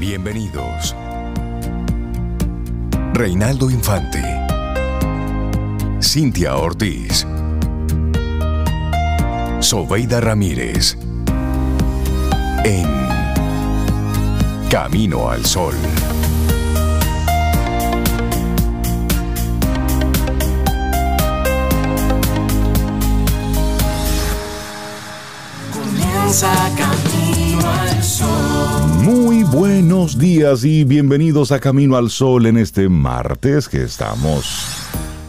Bienvenidos. Reinaldo Infante. Cintia Ortiz. Sobeida Ramírez. En Camino al Sol. Comienza Sol. Muy buenos días y bienvenidos a Camino al Sol en este martes que estamos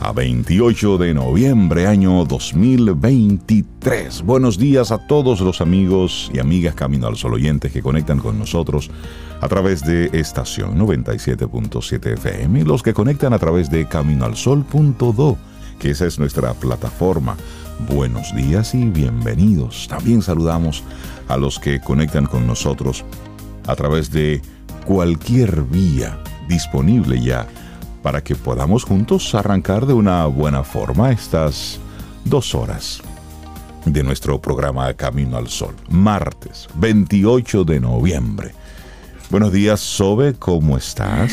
a 28 de noviembre año 2023. Buenos días a todos los amigos y amigas Camino al Sol oyentes que conectan con nosotros a través de estación 97.7 FM y los que conectan a través de caminoalsol.do, que esa es nuestra plataforma. Buenos días y bienvenidos. También saludamos a los que conectan con nosotros a través de cualquier vía disponible ya para que podamos juntos arrancar de una buena forma estas dos horas de nuestro programa Camino al Sol, martes 28 de noviembre. Buenos días, Sobe, ¿cómo estás?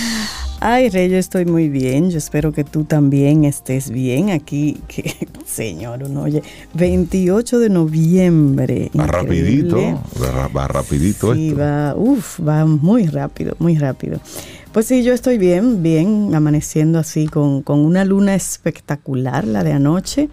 Ay, Rey, yo estoy muy bien. Yo espero que tú también estés bien aquí. Que, señor, uno oye, 28 de noviembre. Va increíble. rapidito, va, va rapidito Sí, esto. va, uf, va muy rápido, muy rápido. Pues sí, yo estoy bien, bien, amaneciendo así con, con una luna espectacular, la de anoche,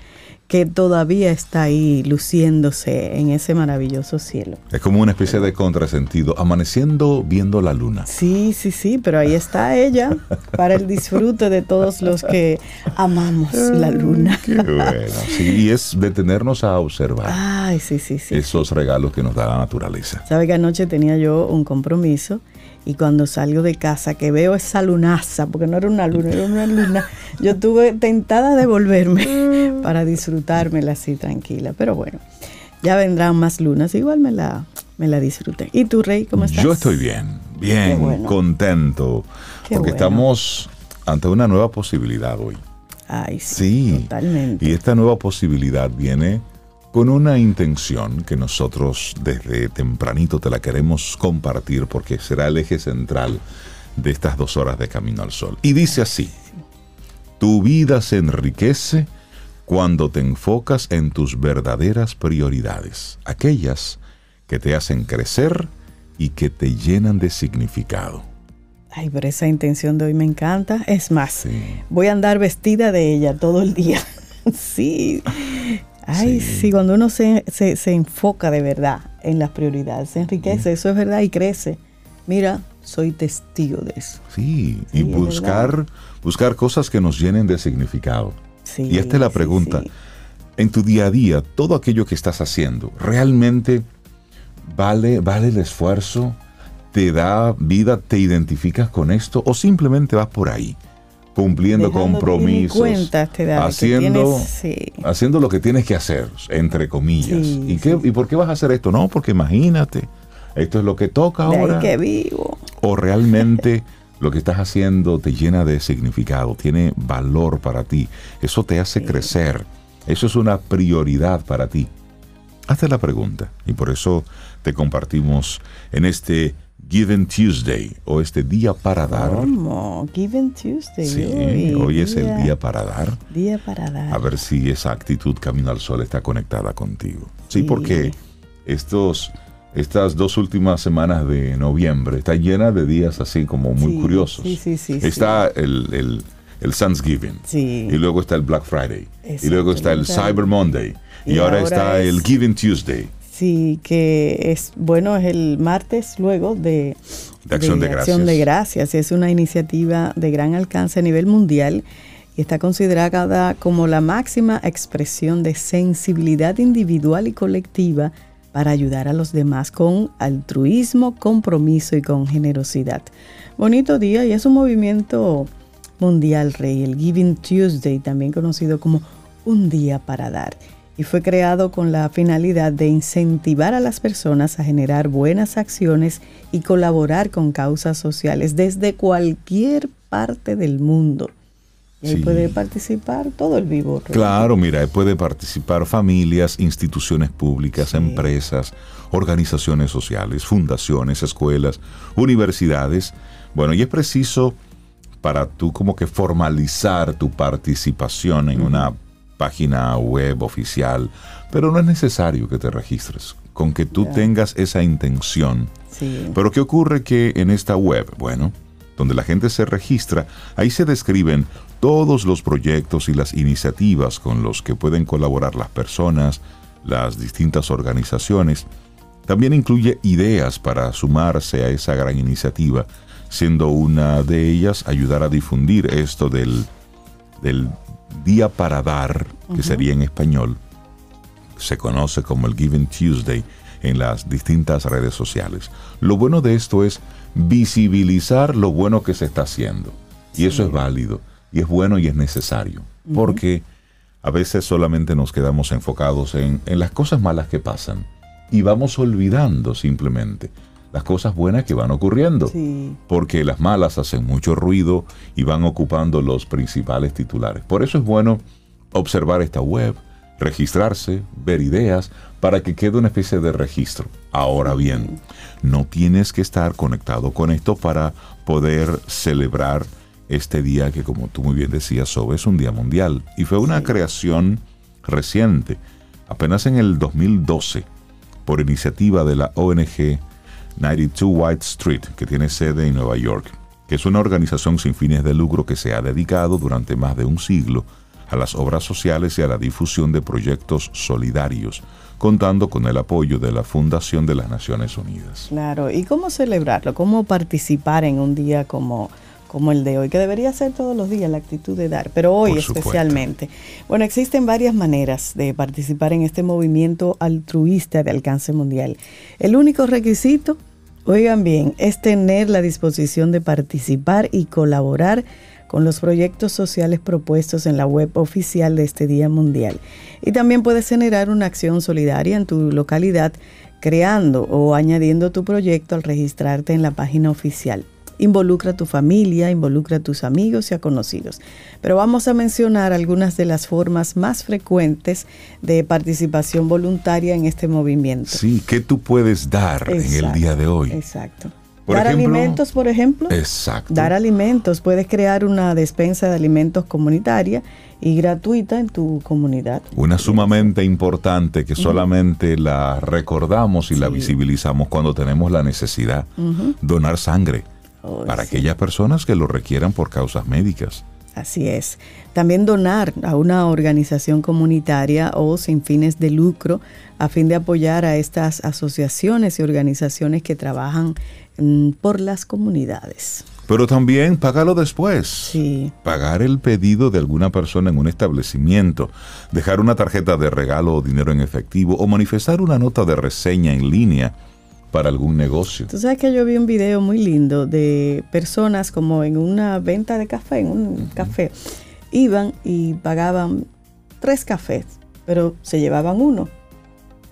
que todavía está ahí luciéndose en ese maravilloso cielo. Es como una especie de contrasentido, amaneciendo viendo la luna. Sí, sí, sí, pero ahí está ella para el disfrute de todos los que amamos la luna. Qué bueno, sí, y es detenernos a observar Ay, sí, sí, sí. esos regalos que nos da la naturaleza. Sabe que anoche tenía yo un compromiso y cuando salgo de casa que veo esa lunaza, porque no era una luna, era una luna, yo estuve tentada de volverme para disfrutármela así tranquila. Pero bueno, ya vendrán más lunas, igual me la, me la disfruté. ¿Y tú, Rey, cómo estás? Yo estoy bien, bien, bueno. contento, Qué porque bueno. estamos ante una nueva posibilidad hoy. Ay, sí, Sí, totalmente. y esta nueva posibilidad viene con una intención que nosotros desde tempranito te la queremos compartir porque será el eje central de estas dos horas de Camino al Sol. Y dice así, tu vida se enriquece cuando te enfocas en tus verdaderas prioridades, aquellas que te hacen crecer y que te llenan de significado. Ay, pero esa intención de hoy me encanta. Es más, Sí. voy a andar vestida de ella todo el día. sí. Ay, Sí. sí, cuando uno se, se- se enfoca de verdad en las prioridades, se enriquece, eso es verdad y crece. Mira, soy testigo de eso. Sí, Sí, y buscar, buscar cosas que nos llenen de significado. Sí, y esta es la pregunta. En tu día a día, todo aquello que estás haciendo, ¿realmente vale, vale el esfuerzo? ¿Te da vida? ¿Te identificas con esto? ¿O simplemente vas por ahí, cumpliendo compromisos, cuenta te da, que haciendo, tienes- sí. haciendo lo que tienes que hacer, entre comillas? Sí, ¿Y, qué, sí. ¿Y por qué vas a hacer esto? No, porque imagínate, esto es lo que toca De ahora ahí que vivo. o realmente lo que estás haciendo te llena de significado, tiene valor para ti, eso te hace crecer, eso es una prioridad para ti. Hazte la pregunta y por eso te compartimos en este Given Tuesday o este día para dar. ¿Cómo? Given Tuesday. Sí, hoy es el día para dar. Día para dar. A ver si esa actitud camino al sol está conectada contigo. Sí, Sí. porque estos, estas dos últimas semanas de noviembre está llena de días así como muy Sí, curiosos. sí, sí, sí, Está el, el, el Thanksgiving. Sí. Y luego está el Black Friday. y luego está el. Cyber Monday. Y, Y ahora, ahora está es- el Giving Tuesday. Sí, que es, bueno, es el martes luego de, De Acción de Acción de. Gracias. Es una iniciativa de gran alcance a nivel mundial y está considerada como la máxima expresión de sensibilidad individual y colectiva para ayudar a los demás con altruismo, compromiso y con generosidad. Bonito día y es un movimiento mundial, Rey, el Giving Tuesday, también conocido como un día para dar. Y fue creado con la finalidad de incentivar a las personas a generar buenas acciones y colaborar con causas sociales desde cualquier parte del mundo. Y ahí Sí. puede participar todo el vivo. Claro, mira, ahí puede participar familias, instituciones públicas, Sí. empresas, organizaciones sociales, fundaciones, escuelas, universidades. Bueno, y es preciso para tú como que formalizar tu participación en una página web oficial, pero no es necesario que te registres. Con que tú Ya. tengas esa intención, Sí. pero ¿qué ocurre que en esta web, bueno, donde la gente se registra, ahí se describen todos los proyectos y las iniciativas con los que pueden colaborar las personas, las distintas organizaciones. También incluye ideas para sumarse a esa gran iniciativa, siendo una de ellas ayudar a difundir esto del, del Día para Dar, que sería en español, se conoce como el Giving Tuesday en las distintas redes sociales. Lo bueno de esto es visibilizar lo bueno que se está haciendo. Y eso es válido, y es bueno y es necesario. Porque a veces solamente nos quedamos enfocados en, en las cosas malas que pasan y vamos olvidando simplemente las cosas buenas que van ocurriendo. Sí. Porque las malas hacen mucho ruido y van ocupando los principales titulares. Por eso es bueno observar esta web, registrarse, ver ideas, para que quede una especie de registro. Ahora bien, no tienes que estar conectado con esto para poder celebrar este día que, como tú muy bien decías, Sobe, es un día mundial. Y fue una creación reciente, apenas en el 2012, por iniciativa de la ONG 92 White Street, que tiene sede en Nueva York, que es una organización sin fines de lucro que se ha dedicado durante más de un siglo a las obras sociales y a la difusión de proyectos solidarios, contando con el apoyo de la Fundación de las Naciones Unidas. Claro, ¿y cómo celebrarlo? ¿Cómo participar en un día como, como el de hoy? Que debería ser todos los días la actitud de dar, pero hoy Por supuesto. especialmente. Bueno, existen varias maneras de participar en este movimiento altruista de alcance mundial. El único requisito, oigan bien, es tener la disposición de participar y colaborar con los proyectos sociales propuestos en la web oficial de este Día Mundial. Y también puedes generar una acción solidaria en tu localidad creando o añadiendo tu proyecto al registrarte en la página oficial. Involucra a tu familia, involucra a tus amigos y a conocidos. Pero vamos a mencionar algunas de las formas más frecuentes de participación voluntaria en este movimiento. Sí, ¿qué tú puedes dar en el día de hoy? Exacto. Por Dar ejemplo- alimentos, por ejemplo. Exacto. Dar alimentos. Puedes crear una despensa de alimentos comunitaria y gratuita en tu comunidad. Una sumamente importante que solamente la recordamos y la visibilizamos cuando tenemos la necesidad. Donar sangre Oh, para sí. aquellas personas que lo requieran por causas médicas. Así es. También donar a una organización comunitaria o sin fines de lucro a fin de apoyar a estas asociaciones y organizaciones que trabajan mm, por las comunidades. Pero también pagarlo después. Sí. Pagar el pedido de alguna persona en un establecimiento, dejar una tarjeta de regalo o dinero en efectivo o manifestar una nota de reseña en línea para algún negocio. Tú sabes que yo vi un video muy lindo de personas como en una venta de café, en un café, iban y pagaban tres cafés, pero se llevaban uno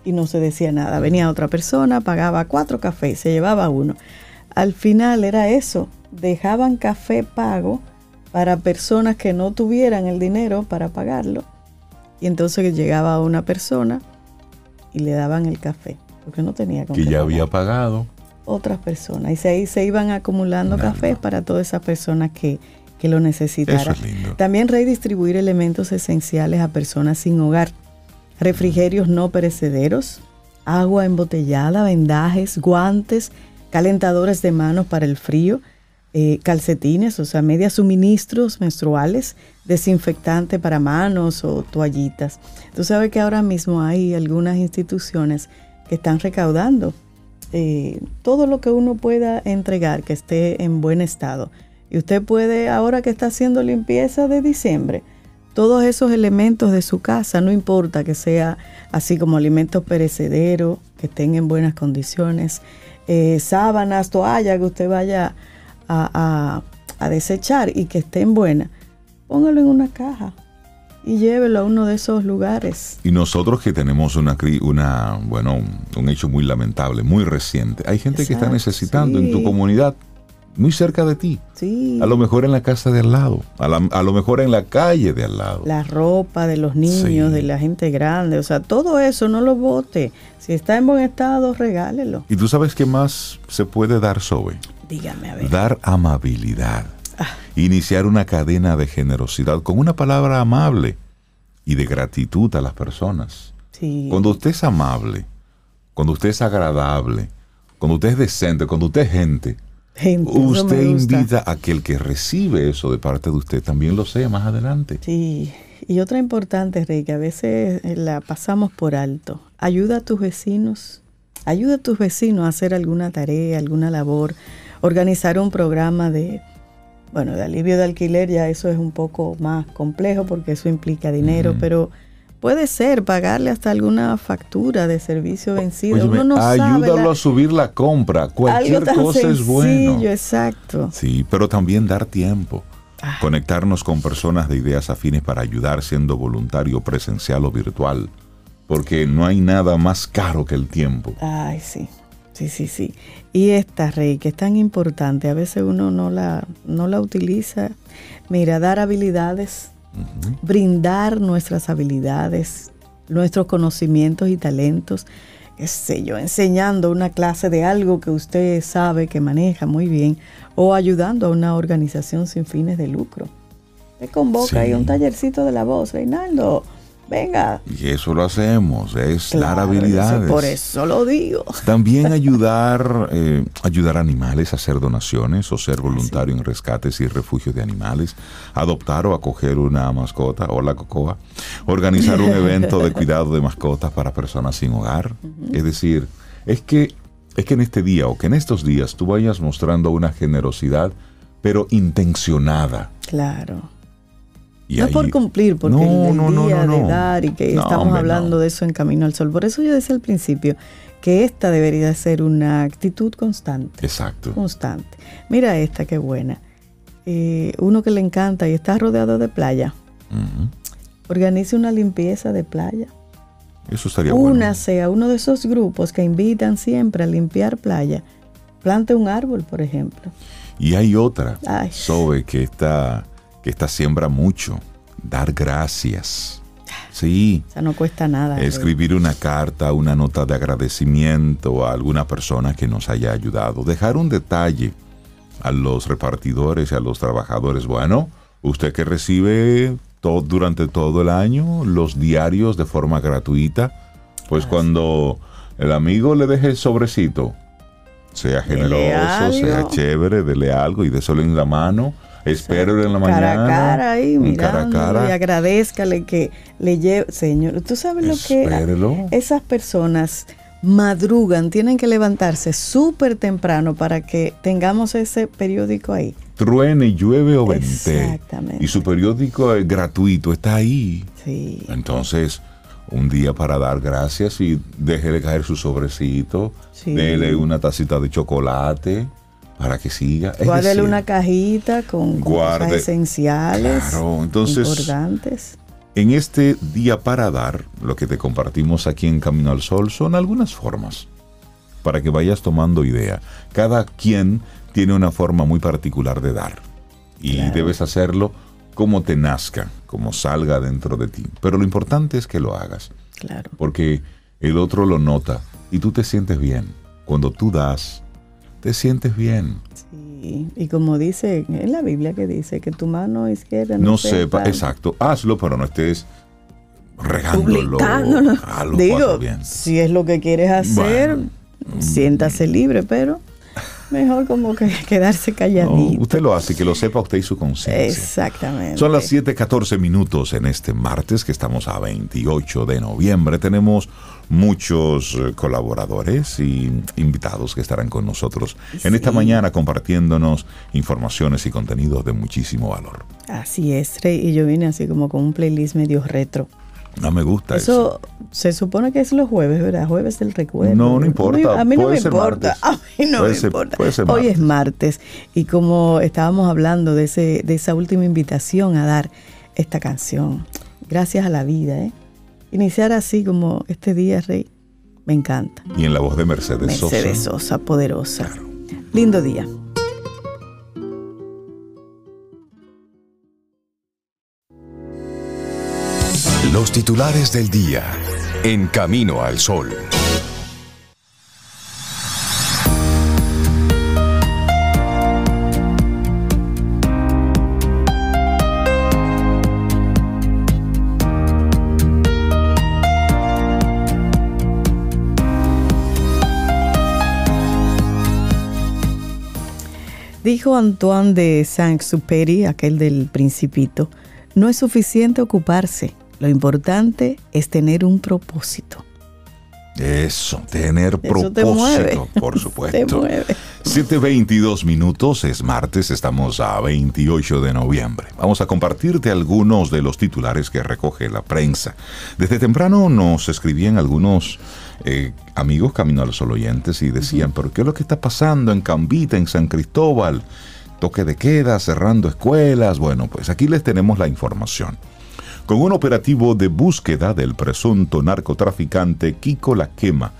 y no se decía nada. Venía otra persona, pagaba cuatro cafés, se llevaba uno. Al final era eso, dejaban café pago para personas que no tuvieran el dinero para pagarlo. Y entonces llegaba una persona y le daban el café, porque no tenía con Que ya pagar había pagado. otras personas. Y se, ahí se iban acumulando Nada. cafés para todas esas personas que, que lo necesitaran. Eso es lindo. También redistribuir elementos esenciales a personas sin hogar. Refrigerios no perecederos, agua embotellada, vendajes, guantes, calentadores de manos para el frío, eh, calcetines, o sea, medias suministros menstruales, desinfectante para manos o toallitas. Tú sabes que ahora mismo hay algunas instituciones están recaudando eh, todo lo que uno pueda entregar que esté en buen estado. Y usted puede, ahora que está haciendo limpieza de diciembre, todos esos elementos de su casa, no importa que sea así como alimentos perecederos, que estén en buenas condiciones, eh, sábanas, toallas que usted vaya a, a- a desechar y que estén buenas, póngalo en una caja y llévelo a uno de esos lugares. Y nosotros que tenemos una, una bueno, un, hecho muy lamentable, muy reciente. Hay gente que está necesitando en tu comunidad. muy cerca de ti. Sí. A lo mejor en la casa de al lado, a, la- a lo mejor en la calle de al lado. La ropa de los niños, Sí. de la gente grande, o sea, todo eso no lo bote. Si está en buen estado, regálelo. Y tú sabes qué más se puede dar, Zoe. Dígame, a ver. Dar amabilidad. Iniciar una cadena de generosidad con una palabra amable y de gratitud a las personas. Sí. Cuando usted es amable, cuando usted es agradable, cuando usted es decente, cuando usted es gente, usted invita a que el que recibe eso de parte de usted también lo sea más adelante. Sí. Y otra importante, Rey, que a veces eh, la pasamos por alto. Ayuda a tus vecinos. Ayuda a tus vecinos a hacer alguna tarea, alguna labor. Organizar un programa de, bueno, de alivio de alquiler, ya eso es un poco más complejo porque eso implica dinero, pero puede ser pagarle hasta alguna factura de servicio vencido. Óyeme, Uno no sabe ayúdalo la- a subir la compra. Cualquier algo tan cosa es bueno. exacto. Sí, pero también dar tiempo. Ah. Conectarnos con personas de ideas afines para ayudar siendo voluntario, presencial o virtual. Porque no hay nada más caro que el tiempo. Ay, sí, sí, sí, sí. Y esta, Rey, que es tan importante, a veces uno no la, no la utiliza. Mira, dar habilidades, brindar nuestras habilidades, nuestros conocimientos y talentos, qué sé yo, enseñando una clase de algo que usted sabe que maneja muy bien o ayudando a una organización sin fines de lucro. Te convoca Sí. un tallercito de la voz, Reinaldo, venga. Y eso lo hacemos, es dar habilidades. Por eso lo digo. También ayudar, eh, ayudar a animales a hacer donaciones o ser voluntario en rescates y refugios de animales, adoptar o acoger una mascota, o la cocoa, organizar un evento de cuidado de mascotas para personas sin hogar. Es decir, es que, es que en este día o que en estos días tú vayas mostrando una generosidad, pero intencionada. Claro. Y no ahí- por cumplir, porque No, el del no, no, día de dar y que estamos hombre, hablando de eso en Camino al Sol. Por eso yo decía al principio que esta debería ser una actitud constante. Exacto. Constante. Mira esta, qué buena. Eh, uno que le encanta y está rodeado de playa. Organice una limpieza de playa. Eso estaría bueno. Únase a uno de esos grupos que invitan siempre a limpiar playa. Plante un árbol, por ejemplo. Y hay otra, Ay. Sobe, que esta, que esta siembra mucho. Dar gracias. Sí. O sea, no cuesta nada. Escribir una carta, una nota de agradecimiento a alguna persona que nos haya ayudado. Dejar un detalle a los repartidores y a los trabajadores. Bueno, usted que recibe todo, durante todo el año los diarios de forma gratuita, pues cuando el amigo le deje el sobrecito, sea generoso, sea chévere, dele algo y déselo en la mano. Espérelo en la mañana. cara a cara ahí, un cara a mirándolo cara. y agradezcale que le lleve. Señor, tú sabes lo que Espérelo. esas personas madrugan, tienen que levantarse súper temprano para que tengamos ese periódico ahí. truene, llueve o vente. Exactamente. Y su periódico es gratuito, está ahí. Sí. Entonces, un día para dar gracias y déjele caer su sobrecito, Sí. déle una tacita de chocolate para que siga. Guárdale una cajita con guarde- cosas esenciales, Claro, entonces- importantes. En este día para dar, lo que te compartimos aquí en Camino al Sol son algunas formas para que vayas tomando idea. Cada quien tiene una forma muy particular de dar y Claro. debes hacerlo como te nazca, como salga dentro de ti. Pero lo importante es que lo hagas, Claro. porque el otro lo nota y tú te sientes bien. Cuando tú das, te sientes bien. Sí. Y como dice en la Biblia que dice que tu mano izquierda no, No sepa, exacto, hazlo, pero no estés regándolo. a los Digo, si es lo que quieres hacer, Bueno. siéntase libre, pero mejor como que quedarse No, calladito. usted lo hace, que lo sepa usted y su conciencia. Exactamente. Son las 7:14 minutos en este martes, que estamos a 28 de noviembre. Tenemos muchos eh, colaboradores y invitados que estarán con nosotros en esta mañana compartiéndonos informaciones y contenidos de muchísimo valor. Así es, Rey. Y yo vine así como con un playlist medio retro. No me gusta eso. Eso se supone que es los jueves, ¿verdad? Jueves del recuerdo. No, no importa. A mí no Puede me ser importa. martes. A mí no Puede me ser- importa. puede ser Hoy es martes y como estábamos hablando de, ese, de esa última invitación a dar esta canción, gracias a la vida, ¿eh? Iniciar así como este día, Rey, me encanta. Y en la voz de Mercedes, Mercedes Sosa. Sosa, poderosa. Lindo día. Los titulares del día en Camino al Sol. Dijo Antoine de Saint-Exupéry, aquel del Principito, no es suficiente ocuparse, lo importante es tener un propósito. Eso, tener Eso te mueve. propósito, por Te supuesto. mueve. 7.22 minutos, es martes, estamos a 28 de noviembre. Vamos a compartirte algunos de los titulares que recoge la prensa. Desde temprano nos escribían algunos eh, amigos Camino al Sol oyentes y decían, pero ¿qué es lo que está pasando en Cambita, en San Cristóbal? Toque de queda, cerrando escuelas. Bueno, pues aquí les tenemos la información. Con un operativo de búsqueda del presunto narcotraficante Kiko La Quema,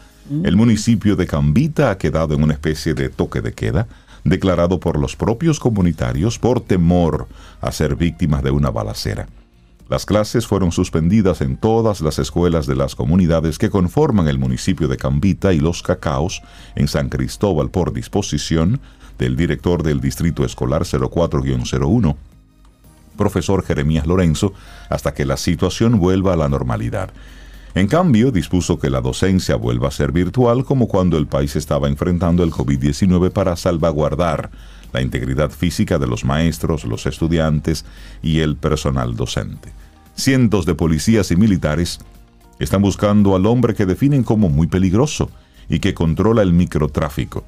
el municipio de Cambita ha quedado en una especie de toque de queda, declarado por los propios comunitarios por temor a ser víctimas de una balacera. Las clases fueron suspendidas en todas las escuelas de las comunidades que conforman el municipio de Cambita y Los Cacaos en San Cristóbal por disposición del director del Distrito Escolar 04-01, profesor Jeremías Lorenzo, hasta que la situación vuelva a la normalidad. En cambio, dispuso que la docencia vuelva a ser virtual como cuando el país estaba enfrentando el COVID-19 para salvaguardar la integridad física de los maestros, los estudiantes y el personal docente. Cientos de policías y militares están buscando al hombre que definen como muy peligroso y que controla el microtráfico.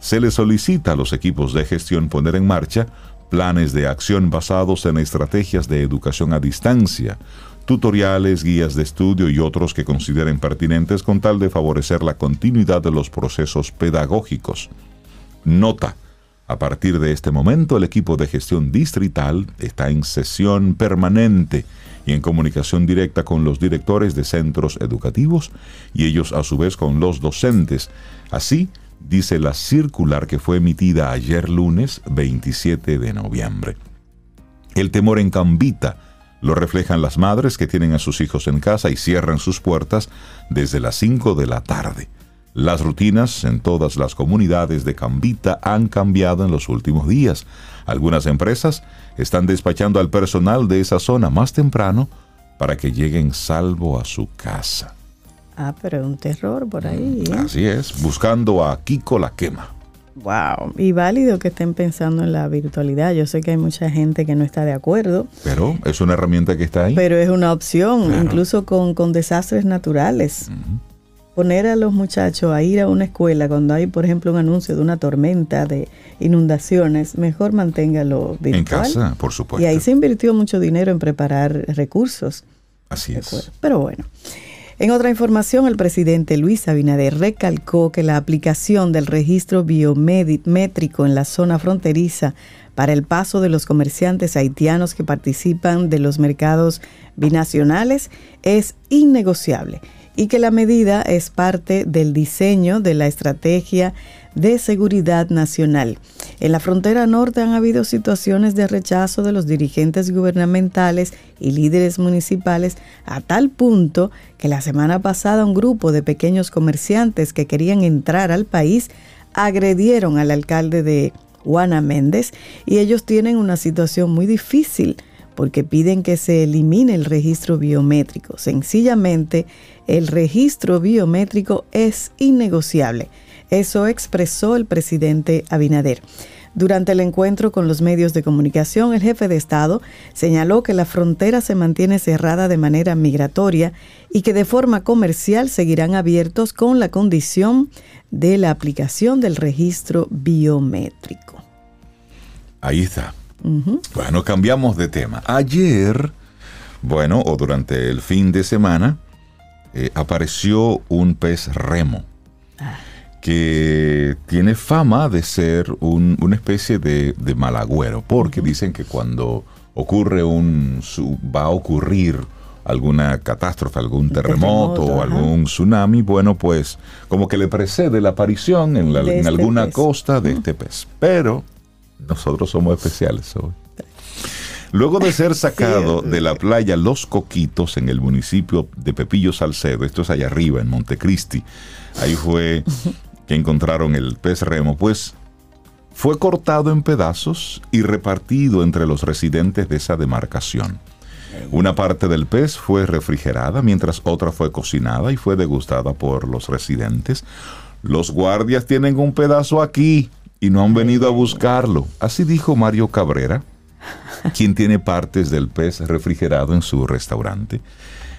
Se le solicita a los equipos de gestión poner en marcha planes de acción basados en estrategias de educación a distancia, tutoriales, guías de estudio y otros que consideren pertinentes con tal de favorecer la continuidad de los procesos pedagógicos. Nota. A partir de este momento, el equipo de gestión distrital está en sesión permanente y en comunicación directa con los directores de centros educativos y ellos a su vez con los docentes. Así, dice la circular que fue emitida ayer lunes 27 de noviembre. El temor en Cambita lo reflejan las madres que tienen a sus hijos en casa y cierran sus puertas desde las 5 de la tarde. Las rutinas en todas las comunidades de Cambita han cambiado en los últimos días. Algunas empresas están despachando al personal de esa zona más temprano para que lleguen salvo a su casa. Ah, pero es un terror por ahí. ¿eh? Así es, buscando a Kiko la quema. Wow. Y válido que estén pensando en la virtualidad. Yo sé que hay mucha gente que no está de acuerdo, Pero es una herramienta que está ahí. pero es una opción, Claro. incluso con, con desastres naturales. Poner a los muchachos a ir a una escuela cuando hay, por ejemplo, un anuncio de una tormenta, de inundaciones, mejor manténgalo virtual. en casa, por supuesto. Y ahí se invirtió mucho dinero en preparar recursos. Así ¿de es. Pero bueno. En otra información, el presidente Luis Abinader recalcó que la aplicación del registro biométrico en la zona fronteriza para el paso de los comerciantes haitianos que participan de los mercados binacionales es innegociable y que la medida es parte del diseño de la estrategia de seguridad nacional. En la frontera norte han habido situaciones de rechazo de los dirigentes gubernamentales y líderes municipales a tal punto que la semana pasada un grupo de pequeños comerciantes que querían entrar al país agredieron al alcalde de Juana Méndez y ellos tienen una situación muy difícil porque piden que se elimine el registro biométrico. Sencillamente, el registro biométrico es innegociable. Eso expresó el presidente Abinader. Durante el encuentro con los medios de comunicación, el jefe de Estado señaló que la frontera se mantiene cerrada de manera migratoria y que de forma comercial seguirán abiertos con la condición de la aplicación del registro biométrico. Ahí está. Bueno, cambiamos de tema. Ayer, bueno, o durante el fin de semana, eh, apareció un pez remo que tiene fama de ser un- una especie de, de malagüero, porque dicen que cuando ocurre un, va a ocurrir alguna catástrofe, algún terremoto, terremoto, o algún tsunami, bueno, pues como que le precede la aparición en, la- en este alguna pez. costa de este pez. Pero nosotros somos especiales hoy. Luego de ser sacado de la playa Los Coquitos en el municipio de Pepillo Salcedo, esto es allá arriba en Montecristi, ahí fue que encontraron el pez remo, pues fue cortado en pedazos y repartido entre los residentes de esa demarcación. Una parte del pez fue refrigerada, mientras otra fue cocinada y fue degustada por los residentes. Los guardias tienen un pedazo aquí y no han venido a buscarlo. Así dijo Mario Cabrera, quien tiene partes del pez refrigerado en su restaurante.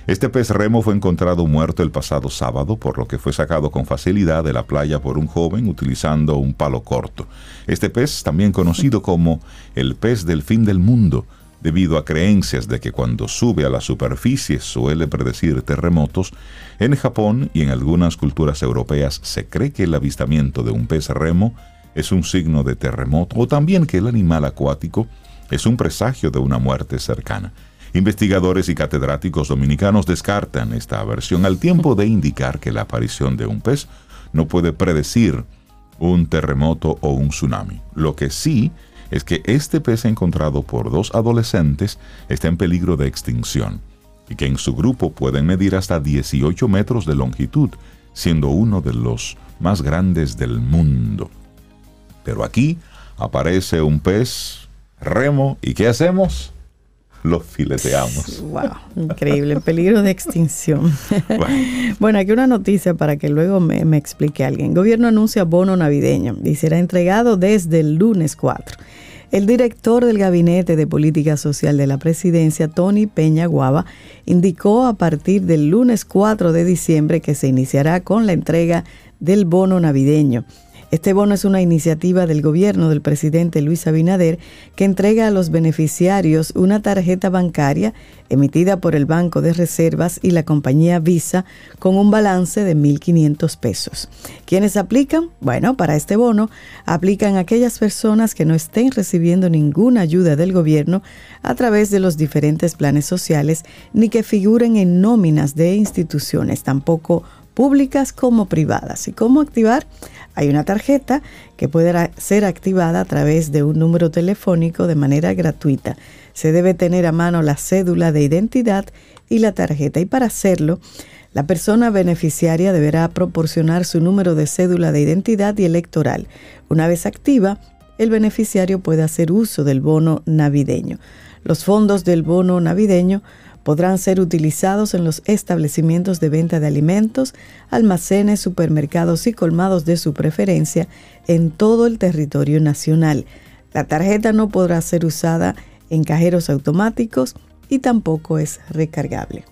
Este pez remo fue encontrado muerto el pasado sábado, por lo que fue sacado con facilidad de la playa por un joven utilizando un palo corto. Este pez, también conocido como el pez del fin del mundo, debido a creencias de que cuando sube a la superficie suele predecir terremotos, en Japón y en algunas culturas europeas se cree que el avistamiento de un pez remo es un signo de terremoto o también que el animal acuático es un presagio de una muerte cercana. Investigadores y catedráticos dominicanos descartan esta versión al tiempo de indicar que la aparición de un pez no puede predecir un terremoto o un tsunami. Lo que sí es que este pez encontrado por dos adolescentes está en peligro de extinción y que en su grupo pueden medir hasta 18 metros de longitud, siendo uno de los más grandes del mundo. Pero aquí aparece un pez remo y ¿qué hacemos? los fileteamos. Wow, increíble, en peligro de extinción. Bueno. aquí una noticia para que luego me, me explique alguien. gobierno anuncia bono navideño y será entregado desde el lunes 4. El director del Gabinete de Política Social de la Presidencia, Tony Peña Guava, indicó a partir del lunes 4 de diciembre que se iniciará con la entrega del bono navideño. Este bono es una iniciativa del gobierno del presidente Luis Abinader que entrega a los beneficiarios una tarjeta bancaria emitida por el Banco de Reservas y la compañía Visa con un balance de 1.500 pesos. ¿Quiénes aplican? Bueno, para este bono aplican aquellas personas que no estén recibiendo ninguna ayuda del gobierno a través de los diferentes planes sociales ni que figuren en nóminas de instituciones, tampoco públicas como privadas. ¿Y cómo activar? Hay una tarjeta que puede ser activada a través de un número telefónico de manera gratuita. Se debe tener a mano la cédula de identidad y la tarjeta. Y para hacerlo, la persona beneficiaria deberá proporcionar su número de cédula de identidad y electoral. Una vez activa, el beneficiario puede hacer uso del bono navideño. Los fondos del bono navideño podrán ser utilizados en los establecimientos de venta de alimentos, almacenes, supermercados y colmados de su preferencia en todo el territorio nacional. La tarjeta no podrá ser usada en cajeros automáticos y tampoco es recargable.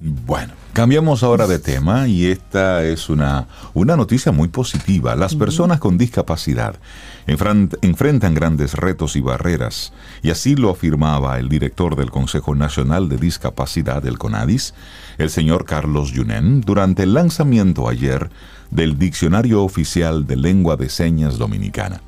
Bueno, cambiamos ahora de tema y esta es una, una noticia muy positiva. Las personas con discapacidad enfrentan grandes retos y barreras, y así lo afirmaba el director del Consejo Nacional de Discapacidad del CONADIS, el señor Carlos Yunen, durante el lanzamiento ayer del Diccionario Oficial de Lengua de Señas Dominicana.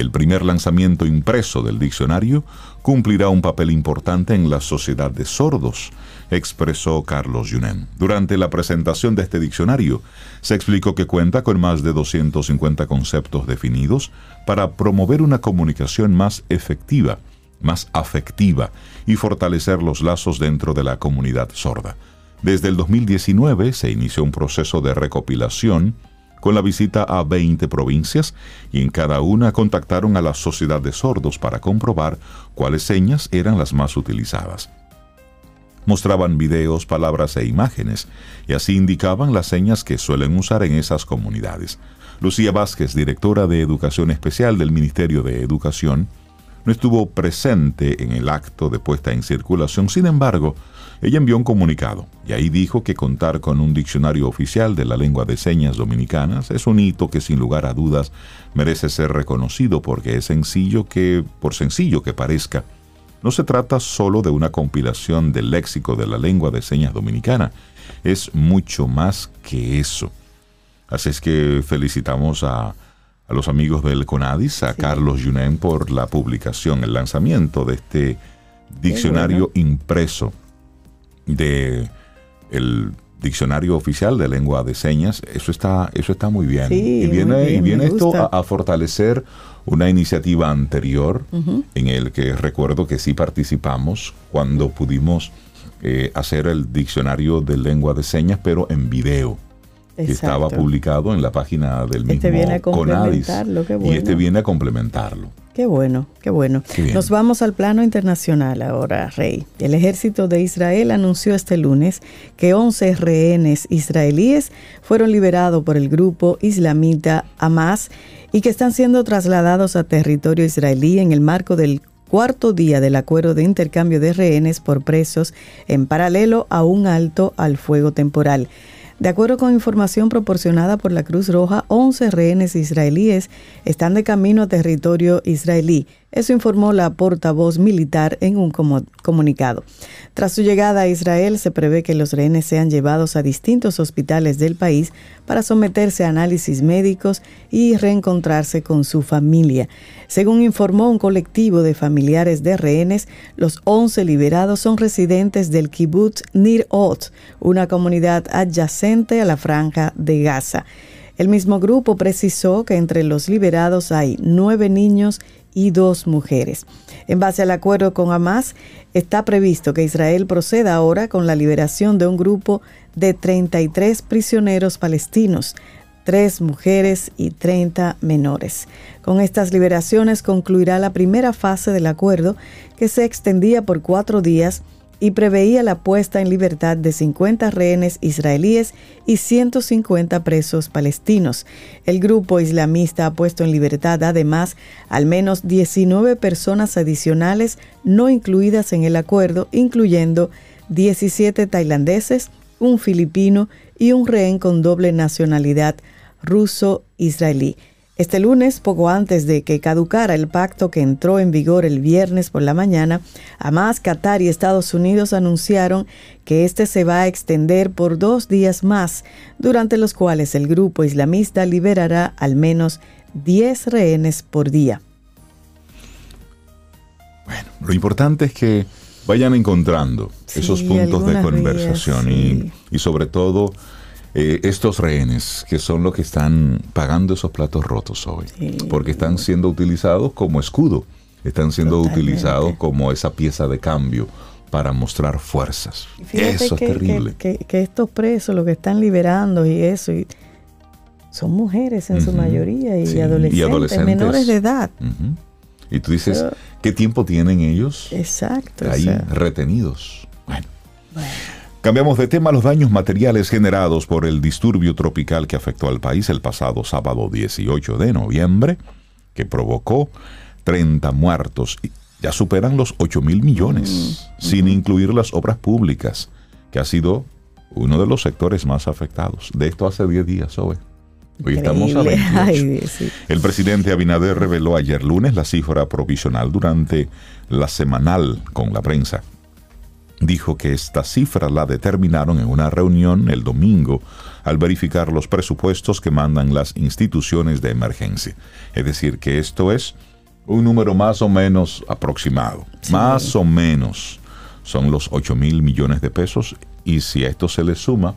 El primer lanzamiento impreso del diccionario cumplirá un papel importante en la sociedad de sordos, expresó Carlos Yunen. Durante la presentación de este diccionario, se explicó que cuenta con más de 250 conceptos definidos para promover una comunicación más efectiva, más afectiva y fortalecer los lazos dentro de la comunidad sorda. Desde el 2019 se inició un proceso de recopilación con la visita a 20 provincias y en cada una contactaron a la Sociedad de Sordos para comprobar cuáles señas eran las más utilizadas. Mostraban videos, palabras e imágenes y así indicaban las señas que suelen usar en esas comunidades. Lucía Vázquez, directora de Educación Especial del Ministerio de Educación, no estuvo presente en el acto de puesta en circulación, sin embargo, ella envió un comunicado y ahí dijo que contar con un diccionario oficial de la lengua de señas dominicanas es un hito que sin lugar a dudas merece ser reconocido porque es sencillo que, por sencillo que parezca, no se trata solo de una compilación del léxico de la lengua de señas dominicana, es mucho más que eso. Así es que felicitamos a, los amigos del CONADIS, a Carlos Yunen por la publicación, el lanzamiento de este diccionario impreso de el diccionario oficial de lengua de señas, eso está, eso está muy bien. y viene, y viene esto a, fortalecer una iniciativa anterior en el que recuerdo que sí participamos cuando pudimos eh, hacer el diccionario de lengua de señas, pero en video. Que estaba publicado en la página del este mismo este viene a complementarlo, qué bueno. Y este viene a complementarlo. Qué bueno, qué bueno. Nos vamos al plano internacional ahora, Rey. El ejército de Israel anunció este lunes que 11 rehenes israelíes fueron liberados por el grupo islamita Hamas y que están siendo trasladados a territorio israelí en el marco del cuarto día del acuerdo de intercambio de rehenes por presos en paralelo a un alto al fuego temporal. De acuerdo con información proporcionada por la Cruz Roja, 11 rehenes israelíes están de camino a territorio israelí. Eso informó la portavoz militar en un comunicado. Tras su llegada a Israel, se prevé que los rehenes sean llevados a distintos hospitales del país para someterse a análisis médicos y reencontrarse con su familia. Según informó un colectivo de familiares de rehenes, los 11 liberados son residentes del kibbutz Nir Ot, una comunidad adyacente a la franja de Gaza. El mismo grupo precisó que entre los liberados hay nueve niños y dos mujeres. En base al acuerdo con Hamas, está previsto que Israel proceda ahora con la liberación de un grupo de 33 prisioneros palestinos, tres mujeres y 30 menores. Con estas liberaciones concluirá la primera fase del acuerdo que se extendía por cuatro días y preveía la puesta en libertad de 50 rehenes israelíes y 150 presos palestinos. El grupo islamista ha puesto en libertad además al menos 19 personas adicionales no incluidas en el acuerdo, incluyendo 17 tailandeses, un filipino y un rehén con doble nacionalidad ruso-israelí. Este lunes, poco antes de que caducara el pacto que entró en vigor el viernes por la mañana, Hamas, Qatar y Estados Unidos anunciaron que este se va a extender por dos días más, durante los cuales el grupo islamista liberará al menos 10 rehenes por día. Bueno, lo importante es que vayan encontrando esos puntos de conversación y, y sobre todo eh, estos rehenes, que son los que están pagando esos platos rotos hoy, porque están siendo utilizados como escudo, están siendo utilizados como esa pieza de cambio para mostrar fuerzas. Eso es terrible. Que, estos presos, los que están liberando y eso, son mujeres en su mayoría y, adolescentes, menores de edad. Y tú dices, ¿qué tiempo tienen ellos? Exacto. Ahí retenidos. bueno. Cambiamos de tema los daños materiales generados por el disturbio tropical que afectó al país el pasado sábado 18 de noviembre, que provocó 30 muertos y ya superan los 8 mil millones, mm, sin incluir las obras públicas, que ha sido uno de los sectores más afectados. De esto hace 10 días, Hoy estamos a 28. El presidente Abinader reveló ayer lunes la cifra provisional durante la semanal con la prensa dijo que esta cifra la determinaron en una reunión el domingo al verificar los presupuestos que mandan las instituciones de emergencia. Es decir, que esto es un número más o menos aproximado. Más o menos son los 8 mil millones de pesos y si a esto se le suma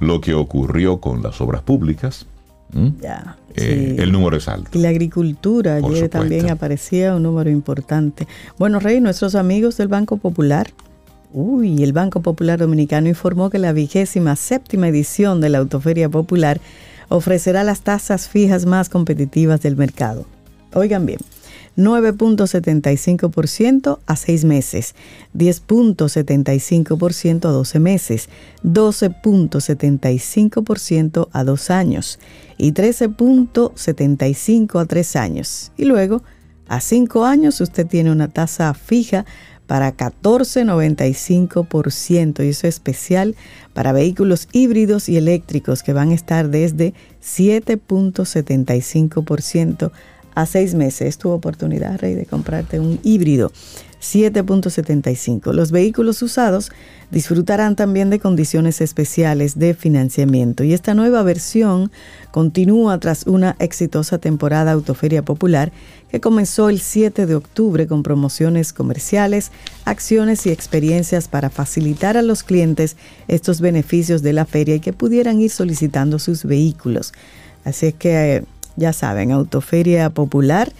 lo que ocurrió con las obras públicas, eh, el número es alto. Y la agricultura, ayer también aparecía un número importante. Bueno, Rey, nuestros amigos del Banco Popular Uy, el Banco Popular Dominicano informó que la vigésima séptima edición de la Autoferia Popular ofrecerá las tasas fijas más competitivas del mercado. Oigan bien, 9.75% a 6 meses, 10.75% a 12 meses, 12.75% a 2 años y 13.75% a 3 años. Y luego, a 5 años usted tiene una tasa fija para 14,95% y eso es especial para vehículos híbridos y eléctricos que van a estar desde 7.75% a seis meses. Es tu oportunidad, Rey, de comprarte un híbrido. 7.75. Los vehículos usados disfrutarán también de condiciones especiales de financiamiento y esta nueva versión continúa tras una exitosa temporada Autoferia Popular que comenzó el 7 de octubre con promociones comerciales, acciones y experiencias para facilitar a los clientes estos beneficios de la feria y que pudieran ir solicitando sus vehículos. Así es que Ya saben, Autoferia Popular.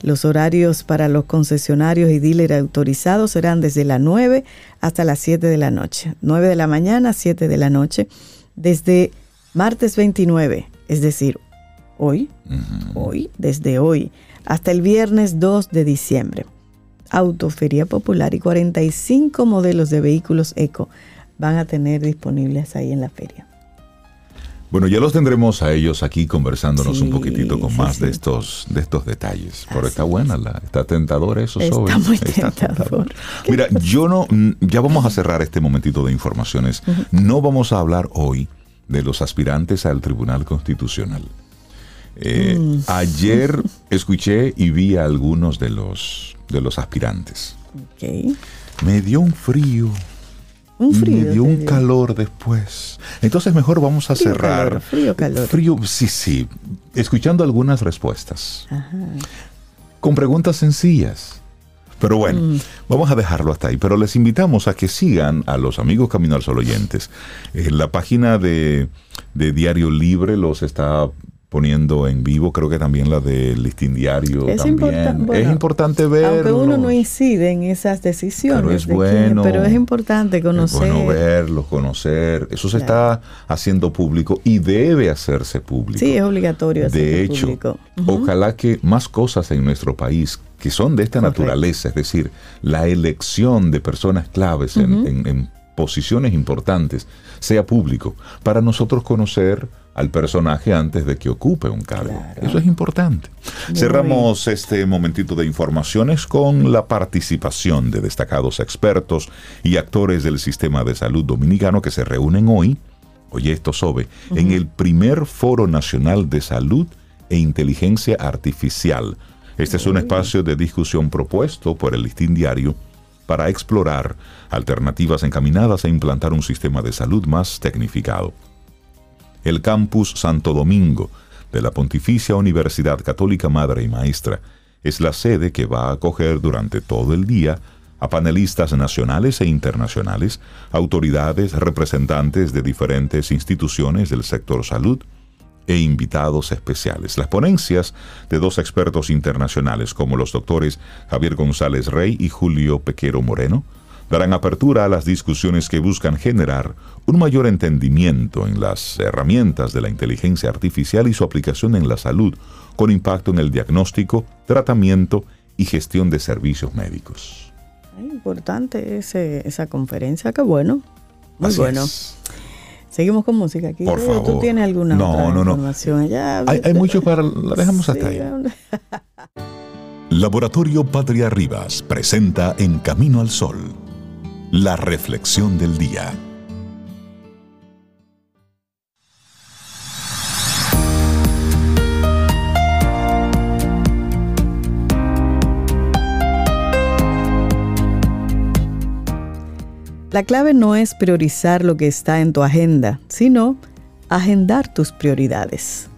Los horarios para los concesionarios y dealers autorizados serán desde las 9 hasta las 7 de la noche. 9 de la mañana, 7 de la noche. Desde martes 29, es decir, hoy, hoy, desde hoy, hasta el viernes 2 de diciembre. Autoferia Popular y 45 modelos de vehículos eco van a tener disponibles ahí en la feria. Bueno, ya los tendremos a ellos aquí conversándonos un poquitito con más de estos de estos detalles. Pero está buena, la, está tentador eso, Está muy tentador. Mira, yo no, ya vamos a cerrar este momentito de informaciones. No vamos a hablar hoy de los aspirantes al Tribunal Constitucional. Eh, mm. Ayer escuché y vi a algunos de los de los aspirantes. Me dio un frío un frío. Me dio un calor después. Entonces mejor vamos a cerrar. frío, calor. Frío, sí, sí. Escuchando algunas respuestas. Con preguntas sencillas. Pero bueno, mm. vamos a dejarlo hasta ahí. Pero les invitamos a que sigan a los amigos Camino al Sol oyentes. En la página de, de Diario Libre los está poniendo en vivo, creo que también la del listín diario es también. es importante verlo. Aunque uno no incide en esas decisiones. Pero es bueno. pero es importante conocer. Es bueno verlo, conocer. Eso se está haciendo público y debe hacerse público. Sí, es obligatorio. De hecho, público. ojalá que más cosas en nuestro país que son de esta naturaleza, es decir, la elección de personas claves en posiciones importantes, sea público, para nosotros conocer al personaje antes de que ocupe un cargo. Eso es importante. Cerramos este momentito de informaciones con la participación de destacados expertos y actores del sistema de salud dominicano que se reúnen hoy, oye esto Sobe, en el primer Foro Nacional de Salud e Inteligencia Artificial. Este es un espacio de discusión propuesto por el Listín Diario para explorar alternativas encaminadas a implantar un sistema de salud más tecnificado el campus Santo Domingo de la Pontificia Universidad Católica Madre y Maestra es la sede que va a acoger durante todo el día a panelistas nacionales e internacionales, autoridades, representantes de diferentes instituciones del sector salud e invitados especiales. Las ponencias de dos expertos internacionales como los doctores Javier González Rey y Julio Pequero Moreno darán apertura a las discusiones que buscan generar un mayor entendimiento en las herramientas de la inteligencia artificial y su aplicación en la salud, con impacto en el diagnóstico, tratamiento y gestión de servicios médicos. importante esa conferencia, qué bueno. Muy bueno. Seguimos con música aquí. Por favor. ¿Tú tienes alguna no, no, información? No. hay, hay, mucho para... La dejamos hasta ahí. Laboratorio Patria Rivas presenta En Camino al Sol la reflexión del día. La clave no es priorizar lo que está en tu agenda, sino agendar tus prioridades.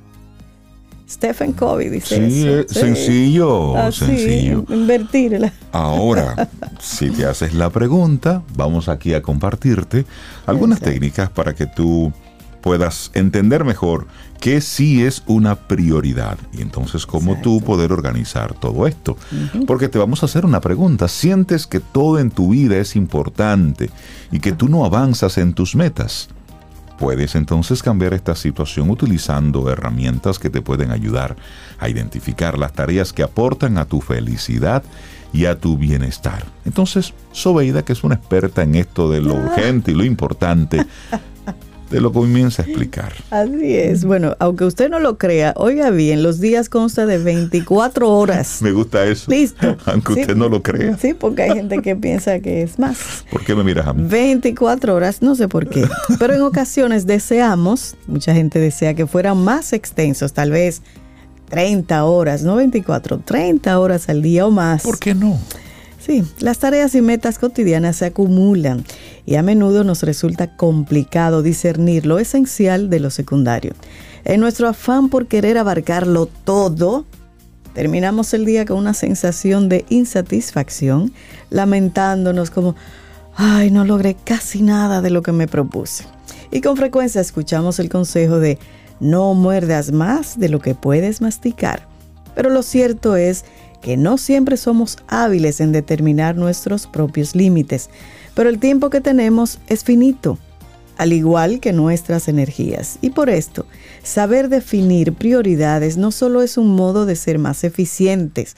Stephen Covey dice sí, eso. Sí, sencillo, sencillo. Invertirla. Ahora, si te haces la pregunta, vamos aquí a compartirte algunas técnicas para que tú puedas entender mejor qué sí es una prioridad y entonces cómo tú poder organizar todo esto. Porque te vamos a hacer una pregunta. ¿Sientes que todo en tu vida es importante y que tú no avanzas en tus metas? Puedes entonces cambiar esta situación utilizando herramientas que te pueden ayudar a identificar las tareas que aportan a tu felicidad y a tu bienestar. Entonces, Sobeida, que es una experta en esto de lo urgente y lo importante, de lo comienza a explicar. Así es. Bueno, aunque usted no lo crea, oiga bien, los días constan de 24 horas. me gusta eso. Listo. Aunque usted no lo crea. Sí, porque hay gente que piensa que es más. ¿Por qué me miras a mí? 24 horas, no sé por qué. Pero en ocasiones deseamos, mucha gente desea que fueran más extensos, tal vez 30 horas, no 24, 30 horas al día o más. ¿Por qué no? Sí, las tareas y metas cotidianas se acumulan y a menudo nos resulta complicado discernir lo esencial de lo secundario. En nuestro afán por querer abarcarlo todo, terminamos el día con una sensación de insatisfacción, lamentándonos como, ay, no logré casi nada de lo que me propuse. Y con frecuencia escuchamos el consejo de, no muerdas más de lo que puedes masticar. Pero lo cierto es que no siempre somos hábiles en determinar nuestros propios límites, pero el tiempo que tenemos es finito, al igual que nuestras energías. Y por esto, saber definir prioridades no solo es un modo de ser más eficientes,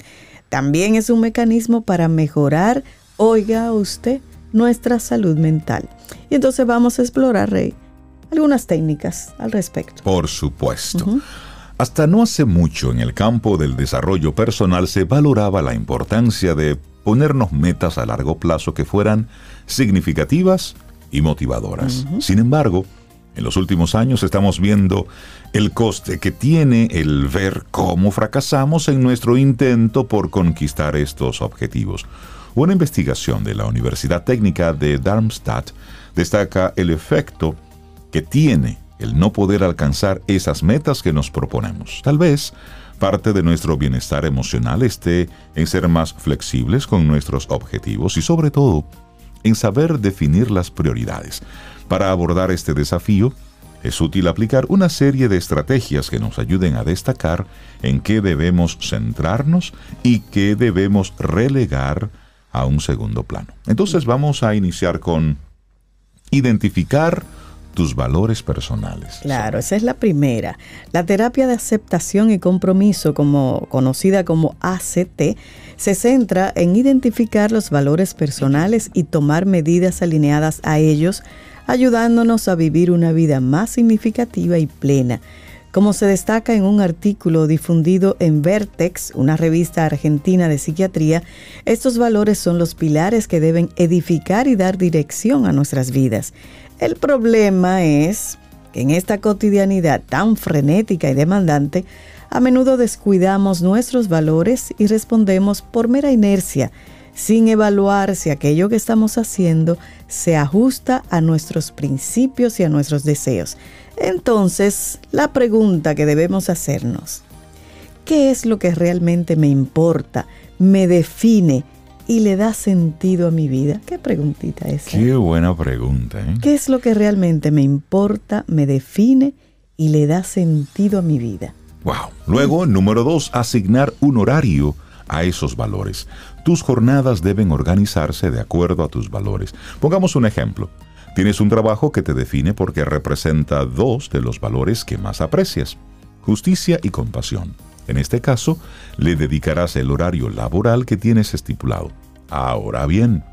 también es un mecanismo para mejorar, oiga usted, nuestra salud mental. Y entonces vamos a explorar, Rey, algunas técnicas al respecto. Por supuesto. Hasta no hace mucho en el campo del desarrollo personal se valoraba la importancia de ponernos metas a largo plazo que fueran significativas y motivadoras. Sin embargo, en los últimos años estamos viendo el coste que tiene el ver cómo fracasamos en nuestro intento por conquistar estos objetivos. Una investigación de la Universidad Técnica de Darmstadt destaca el efecto que tiene el no poder alcanzar esas metas que nos proponemos. Tal vez parte de nuestro bienestar emocional esté en ser más flexibles con nuestros objetivos y sobre todo en saber definir las prioridades. Para abordar este desafío, es útil aplicar una serie de estrategias que nos ayuden a destacar en qué debemos centrarnos y qué debemos relegar a un segundo plano. Entonces vamos a iniciar con identificar tus valores personales. Claro, esa es la primera. La terapia de aceptación y compromiso, como, conocida como ACT, se centra en identificar los valores personales y tomar medidas alineadas a ellos, ayudándonos a vivir una vida más significativa y plena. Como se destaca en un artículo difundido en Vertex, una revista argentina de psiquiatría, estos valores son los pilares que deben edificar y dar dirección a nuestras vidas. El problema es que en esta cotidianidad tan frenética y demandante, a menudo descuidamos nuestros valores y respondemos por mera inercia, sin evaluar si aquello que estamos haciendo se ajusta a nuestros principios y a nuestros deseos. Entonces, la pregunta que debemos hacernos, ¿qué es lo que realmente me importa, me define y le da sentido a mi vida? ¿Qué preguntita es? Qué buena pregunta. ¿eh? ¿Qué es lo que realmente me importa, me define y le da sentido a mi vida? Wow. Luego, número dos, asignar un horario a esos valores. Tus jornadas deben organizarse de acuerdo a tus valores. Pongamos un ejemplo. Tienes un trabajo que te define porque representa dos de los valores que más aprecias, justicia y compasión. En este caso, le dedicarás el horario laboral que tienes estipulado. Ahora bien,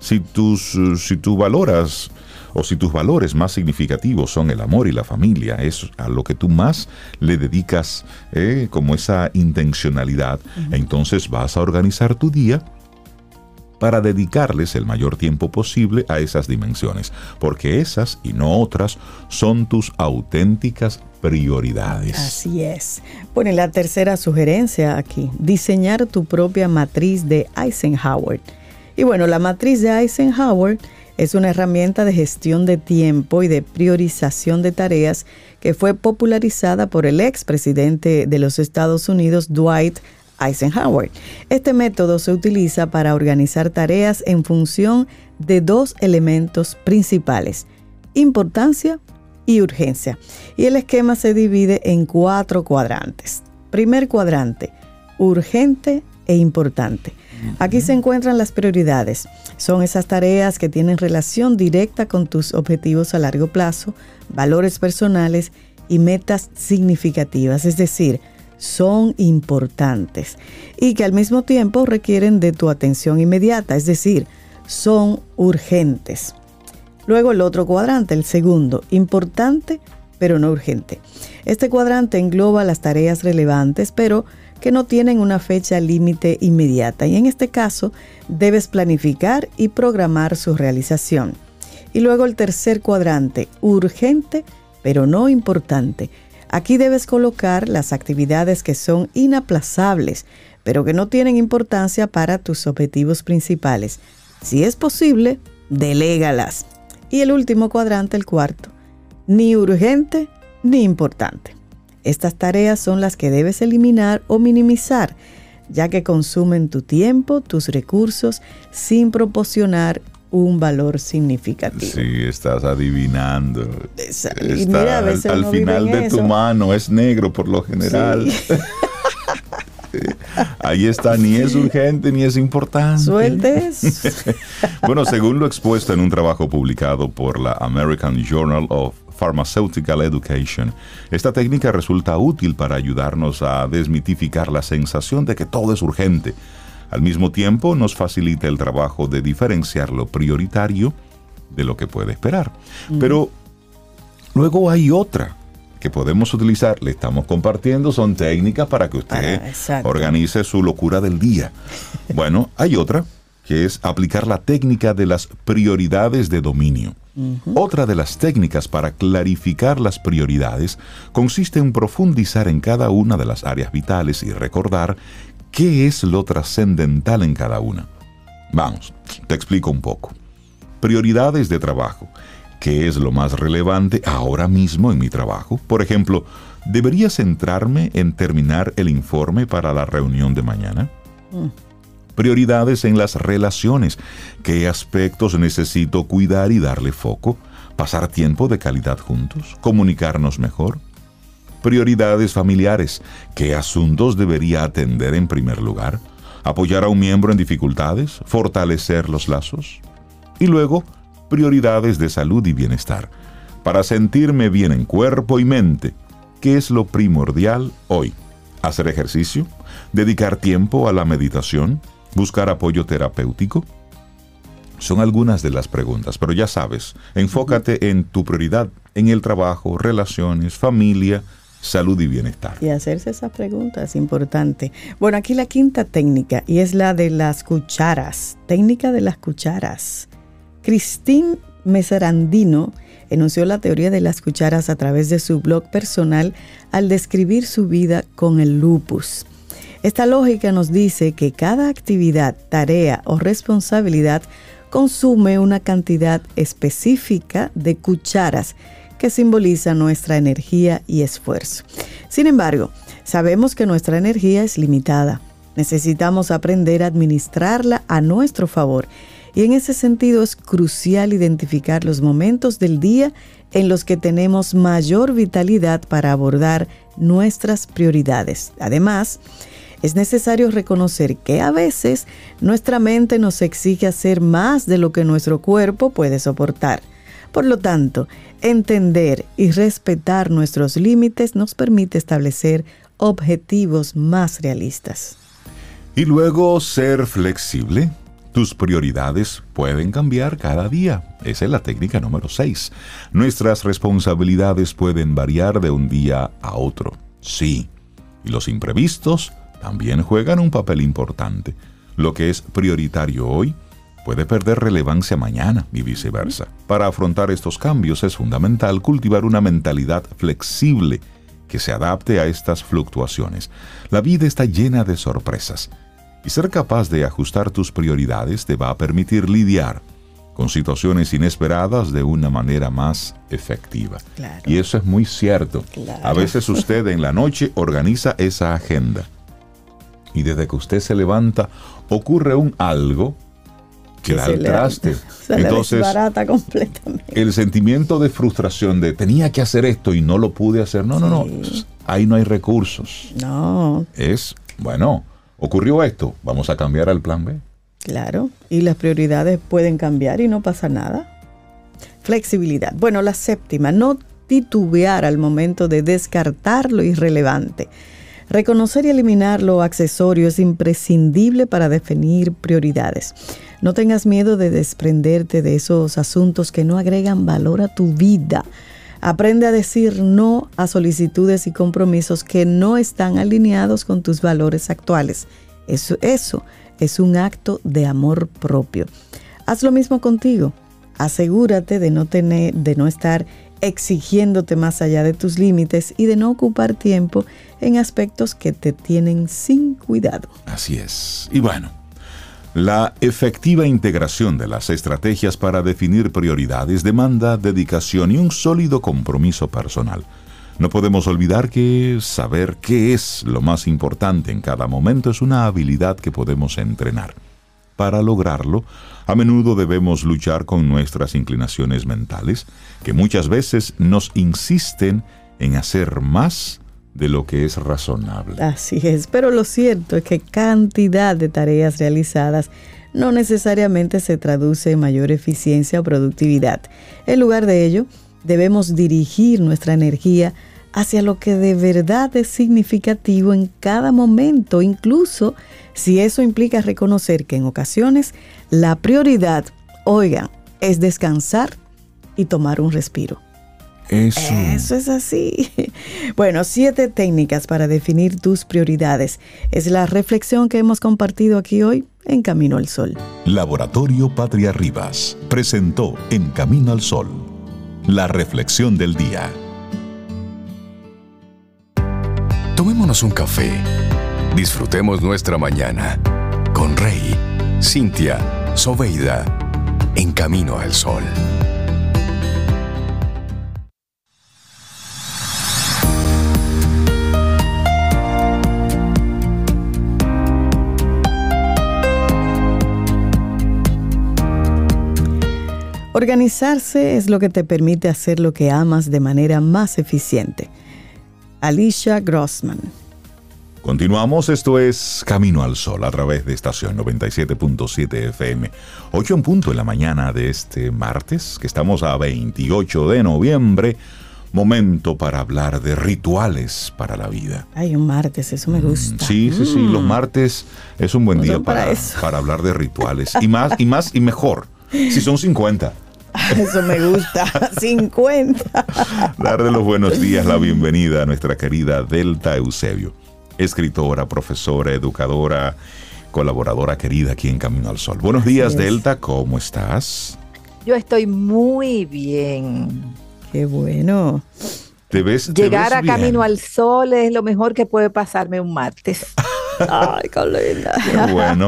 si, tus, si tú valoras o si tus valores más significativos son el amor y la familia, es a lo que tú más le dedicas eh, como esa intencionalidad, entonces vas a organizar tu día para dedicarles el mayor tiempo posible a esas dimensiones, porque esas y no otras son tus auténticas prioridades. Así es. Bueno, la tercera sugerencia aquí, diseñar tu propia matriz de Eisenhower. Y bueno, la matriz de Eisenhower es una herramienta de gestión de tiempo y de priorización de tareas que fue popularizada por el expresidente de los Estados Unidos, Dwight Eisenhower. Este método se utiliza para organizar tareas en función de dos elementos principales, importancia y urgencia. Y el esquema se divide en cuatro cuadrantes. Primer cuadrante, urgente e importante. Aquí se encuentran las prioridades. Son esas tareas que tienen relación directa con tus objetivos a largo plazo, valores personales y metas significativas, es decir, son importantes y que al mismo tiempo requieren de tu atención inmediata, es decir, son urgentes. Luego el otro cuadrante, el segundo, importante pero no urgente. Este cuadrante engloba las tareas relevantes pero que no tienen una fecha límite inmediata y en este caso debes planificar y programar su realización. Y luego el tercer cuadrante, urgente pero no importante. Aquí debes colocar las actividades que son inaplazables, pero que no tienen importancia para tus objetivos principales. Si es posible, delégalas. Y el último cuadrante, el cuarto, ni urgente ni importante. Estas tareas son las que debes eliminar o minimizar, ya que consumen tu tiempo, tus recursos, sin proporcionar un valor significativo. Sí, estás adivinando. Esa- Está mira, a al- veces al, vive final de tu mano es negro por lo general. Sí. Ahí está, ni es urgente ni es importante. Sueltes. Bueno, según lo expuesto en un trabajo publicado por la American Journal of Pharmaceutical Education, esta técnica resulta útil para ayudarnos a desmitificar la sensación de que todo es urgente. Al mismo tiempo, nos facilita el trabajo de diferenciar lo prioritario de lo que puede esperar. Pero luego hay otra que podemos utilizar, le estamos compartiendo, son técnicas para que usted Ah, organice su locura del día. Bueno, hay otra que es aplicar la técnica de las prioridades de dominio. Otra de las técnicas para clarificar las prioridades consiste en profundizar en cada una de las áreas vitales y recordar qué es lo trascendental en cada una. Vamos, te explico un poco. Prioridades de trabajo. ¿Qué es lo más relevante ahora mismo en mi trabajo? Por ejemplo, ¿debería centrarme en terminar el informe para la reunión de mañana? Prioridades en las relaciones. ¿Qué aspectos necesito cuidar y darle foco? ¿Pasar tiempo de calidad juntos? ¿Comunicarnos mejor? Prioridades familiares. ¿Qué asuntos debería atender en primer lugar? ¿Apoyar a un miembro en dificultades? ¿Fortalecer los lazos? Y luego, prioridades de salud y bienestar. Para sentirme bien en cuerpo y mente, ¿qué es lo primordial hoy? ¿Hacer ejercicio? ¿Dedicar tiempo a la meditación? ¿Buscar apoyo terapéutico? Son algunas de las preguntas, pero ya sabes, enfócate en tu prioridad, en el trabajo, relaciones, familia, salud y bienestar. Y hacerse esa pregunta es importante. Bueno, aquí la quinta técnica y es la de las cucharas. Técnica de las cucharas. Christine Meserandino enunció la teoría de las cucharas a través de su blog personal al describir su vida con el lupus. Esta lógica nos dice que cada actividad, tarea o responsabilidad consume una cantidad específica de cucharas que simboliza nuestra energía y esfuerzo. Sin embargo, sabemos que nuestra energía es limitada. Necesitamos aprender a administrarla a nuestro favor y en ese sentido es crucial identificar los momentos del día en los que tenemos mayor vitalidad para abordar nuestras prioridades. Además, es necesario reconocer que a veces nuestra mente nos exige hacer más de lo que nuestro cuerpo puede soportar. Por lo tanto, entender y respetar nuestros límites nos permite establecer objetivos más realistas. Y luego ser flexible. Tus prioridades pueden cambiar cada día. Esa es la técnica número 6. Nuestras responsabilidades pueden variar de un día a otro. Sí. Y los imprevistos también juegan un papel importante. Lo que es prioritario hoy puede perder relevancia mañana y viceversa. Para afrontar estos cambios es fundamental cultivar una mentalidad flexible que se adapte a estas fluctuaciones. La vida está llena de sorpresas y ser capaz de ajustar tus prioridades te va a permitir lidiar con situaciones inesperadas de una manera más efectiva. Claro. Y eso es muy cierto. Claro. A veces usted en la noche organiza esa agenda y desde que usted se levanta ocurre un algo que da el traste. Se Entonces, completamente. el sentimiento de frustración de tenía que hacer esto y no lo pude hacer. No, no, no. Ahí no hay recursos. No, Es, bueno, ocurrió esto, vamos a cambiar al plan B. Claro, y las prioridades pueden cambiar y no pasa nada. Flexibilidad. Bueno, la séptima, no titubear al momento de descartar lo irrelevante. Reconocer y eliminar lo accesorio es imprescindible para definir prioridades. No tengas miedo de desprenderte de esos asuntos que no agregan valor a tu vida. Aprende a decir no a solicitudes y compromisos que no están alineados con tus valores actuales. Eso, eso es un acto de amor propio. Haz lo mismo contigo. Asegúrate de no tener, de no estar exigiéndote más allá de tus límites y de no ocupar tiempo en aspectos que te tienen sin cuidado. Así es. Y bueno, la efectiva integración de las estrategias para definir prioridades demanda dedicación y un sólido compromiso personal. No podemos olvidar que saber qué es lo más importante en cada momento es una habilidad que podemos entrenar. para lograrlo, a menudo debemos luchar con nuestras inclinaciones mentales, que muchas veces nos insisten en hacer más de lo que es razonable. Así es, pero lo cierto es que cantidad de tareas realizadas no necesariamente se traduce en mayor eficiencia o productividad. En lugar de ello, debemos dirigir nuestra energía hacia lo que de verdad es significativo en cada momento, incluso si eso implica reconocer que en ocasiones la prioridad, oigan, es descansar y tomar un respiro. Eso. Eso es así. Bueno, siete técnicas para definir tus prioridades. Es la reflexión que hemos compartido aquí hoy en Camino al Sol. Laboratorio Patria Rivas presentó En Camino al Sol, la reflexión del día. Tomémonos un café. Disfrutemos nuestra mañana con Rey, Cintia, Soveida, en Camino al Sol. Organizarse es lo que te permite hacer lo que amas de manera más eficiente. Alicia Grossman. Continuamos, esto es Camino al Sol a través de estación 97.7 FM. 8 en punto en la mañana de este martes, que estamos a 28 de noviembre. Momento para hablar de rituales para la vida. Ay, un martes, eso me gusta. Sí, sí, sí, los Mm. martes es un buen No día para para, para hablar de rituales. Y más, y más, y mejor. Si son 50. Eso me gusta. 50. Darle los buenos días, la bienvenida a nuestra querida Delta Eusebio, escritora, profesora, educadora, colaboradora querida aquí en Camino al Sol. Buenos días. Delta, ¿cómo estás? Yo estoy muy bien. Qué bueno. ¿Te ves? te Llegar ves a bien? Camino al Sol es lo mejor que puede pasarme un martes. Ay, qué linda. Qué bueno.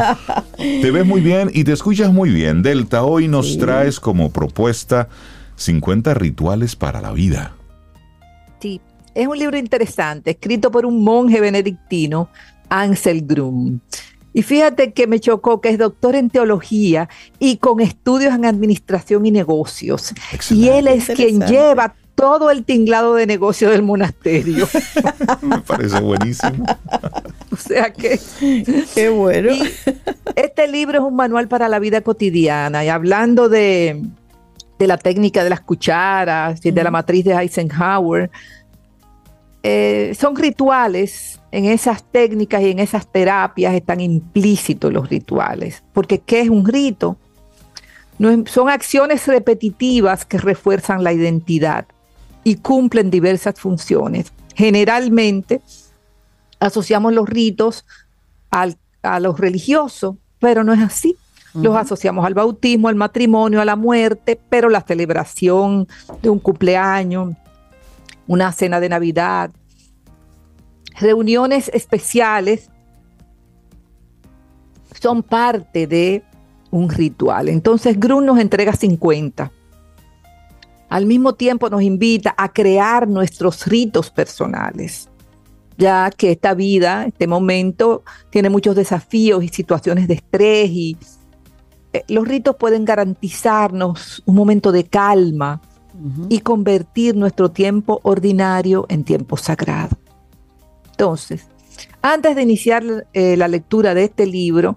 Te ves muy bien y te escuchas muy bien. Delta, hoy nos Sí. traes como propuesta 50 rituales para la vida. Sí, es un libro interesante, escrito por un monje benedictino, Ansel Grum. Y fíjate que me chocó que es doctor en teología y con estudios en administración y negocios. Y Excelente. él es quien lleva todo el tinglado de negocio del monasterio. Me parece buenísimo. o sea que Qué bueno. Y este libro es un manual para la vida cotidiana. Y hablando de, de la técnica de las cucharas y de la matriz de Eisenhower, eh, son rituales. En esas técnicas y en esas terapias están implícitos los rituales. Porque ¿qué es un rito? No es- son acciones repetitivas que refuerzan la identidad y cumplen diversas funciones. Generalmente asociamos los ritos al- a los religiosos, pero no es así. Los asociamos al bautismo, al matrimonio, a la muerte, pero la celebración de un cumpleaños, una cena de Navidad, reuniones especiales son parte de un ritual. Entonces Grun nos entrega 50. Al mismo tiempo nos invita a crear nuestros ritos personales ya que esta vida, este momento, tiene muchos desafíos y situaciones de estrés y eh, los ritos pueden garantizarnos un momento de calma y convertir nuestro tiempo ordinario en tiempo sagrado. Entonces, antes de iniciar eh, la lectura de este libro,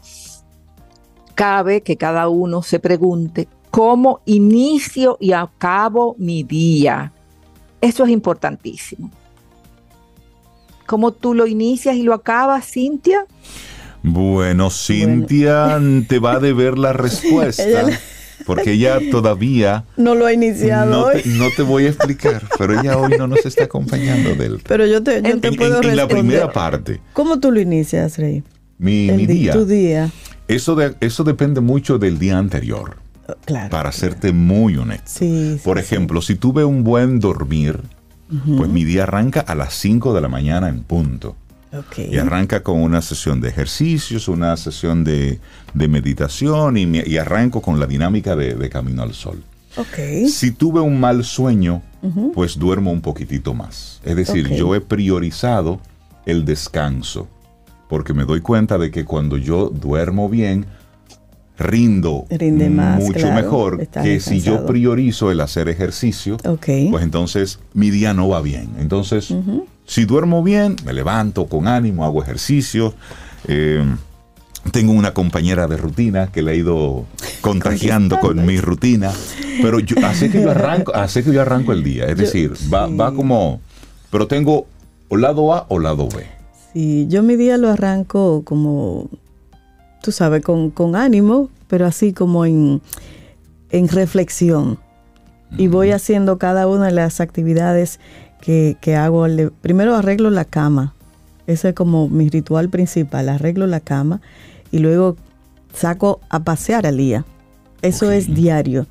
cabe que cada uno se pregunte, ¿cómo inicio y acabo mi día? Eso es importantísimo. ¿Cómo tú lo inicias y lo acabas, Cintia? Bueno, Cintia te va a deber la respuesta. Ella Porque ella todavía No lo ha iniciado no hoy. te, no te voy a explicar, pero ella hoy no nos está acompañando del Pero yo te, yo en, te en- puedo en la primera parte, ¿Cómo tú lo inicias, Rey? mi, día. Tu día. Eso, de, eso depende mucho del día anterior, Claro. para serte muy honesto. Sí, Por sí. ejemplo, si tuve un buen dormir, pues mi día arranca a las 5 de la mañana en punto. Y arranca con una sesión de ejercicios, una sesión de, de meditación y, me- y arranco con la dinámica de, de Camino al Sol. Si tuve un mal sueño, pues duermo un poquitito más. Es decir, yo he priorizado el descanso, porque me doy cuenta de que cuando yo duermo bien, rindo Rinde más, mucho claro, mejor que si yo priorizo el hacer ejercicio, pues entonces mi día no va bien. Entonces, si duermo bien, me levanto con ánimo, hago ejercicio. eh, tengo una compañera de rutina que le ha ido contagiando con mi rutina, pero yo, así que yo arranco, así que yo arranco el día, es decir, va, va como, pero tengo o lado A o lado B. Sí, yo mi día lo arranco como, tú sabes, con, con ánimo, pero así como en, en reflexión. Y voy haciendo cada una de las actividades que, que hago. Primero arreglo la cama. Ese es como mi ritual principal. Arreglo la cama y luego saco a pasear al día. Eso es diario.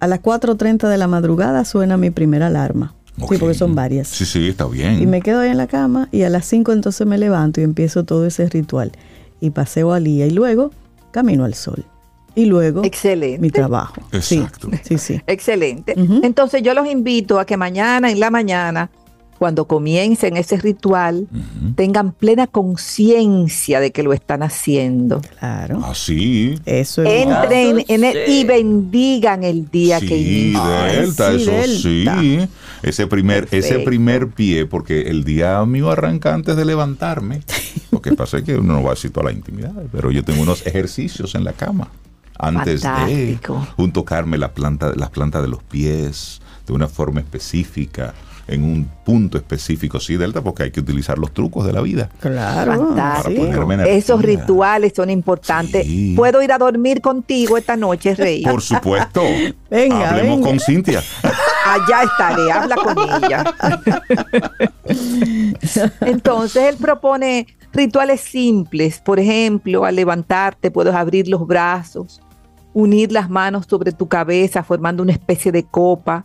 A las 4.30 de la madrugada suena mi primera alarma. Sí, porque son varias. Sí, sí, está bien. Y me quedo ahí en la cama y a las 5 entonces me levanto y empiezo todo ese ritual. Y paseo al día y luego camino al sol. Y luego Excelente. mi trabajo. Exacto. Sí, sí, sí. Excelente. Entonces yo los invito a que mañana en la mañana, cuando comiencen ese ritual, tengan plena conciencia de que lo están haciendo. Claro. Así. Eso es. Entren en el- y bendigan el día que inicia. Delta, Ay, sí, eso Delta. sí. Ese primer, ese primer pie, porque el día mío arranca antes de levantarme. Lo que pasa es que uno no va a decir toda la intimidad, pero yo tengo unos ejercicios en la cama. Antes Fantástico. de un tocarme la planta, las plantas de los pies de una forma específica, en un punto específico, sí, Delta, porque hay que utilizar los trucos de la vida. Claro. Esos rituales son importantes. Sí. ¿Puedo ir a dormir contigo esta noche, Rey? Por supuesto. Venga, Hablemos venga. con Cintia. Allá estaré, habla con ella. Entonces él propone rituales simples. Por ejemplo, al levantarte puedes abrir los brazos, unir las manos sobre tu cabeza formando una especie de copa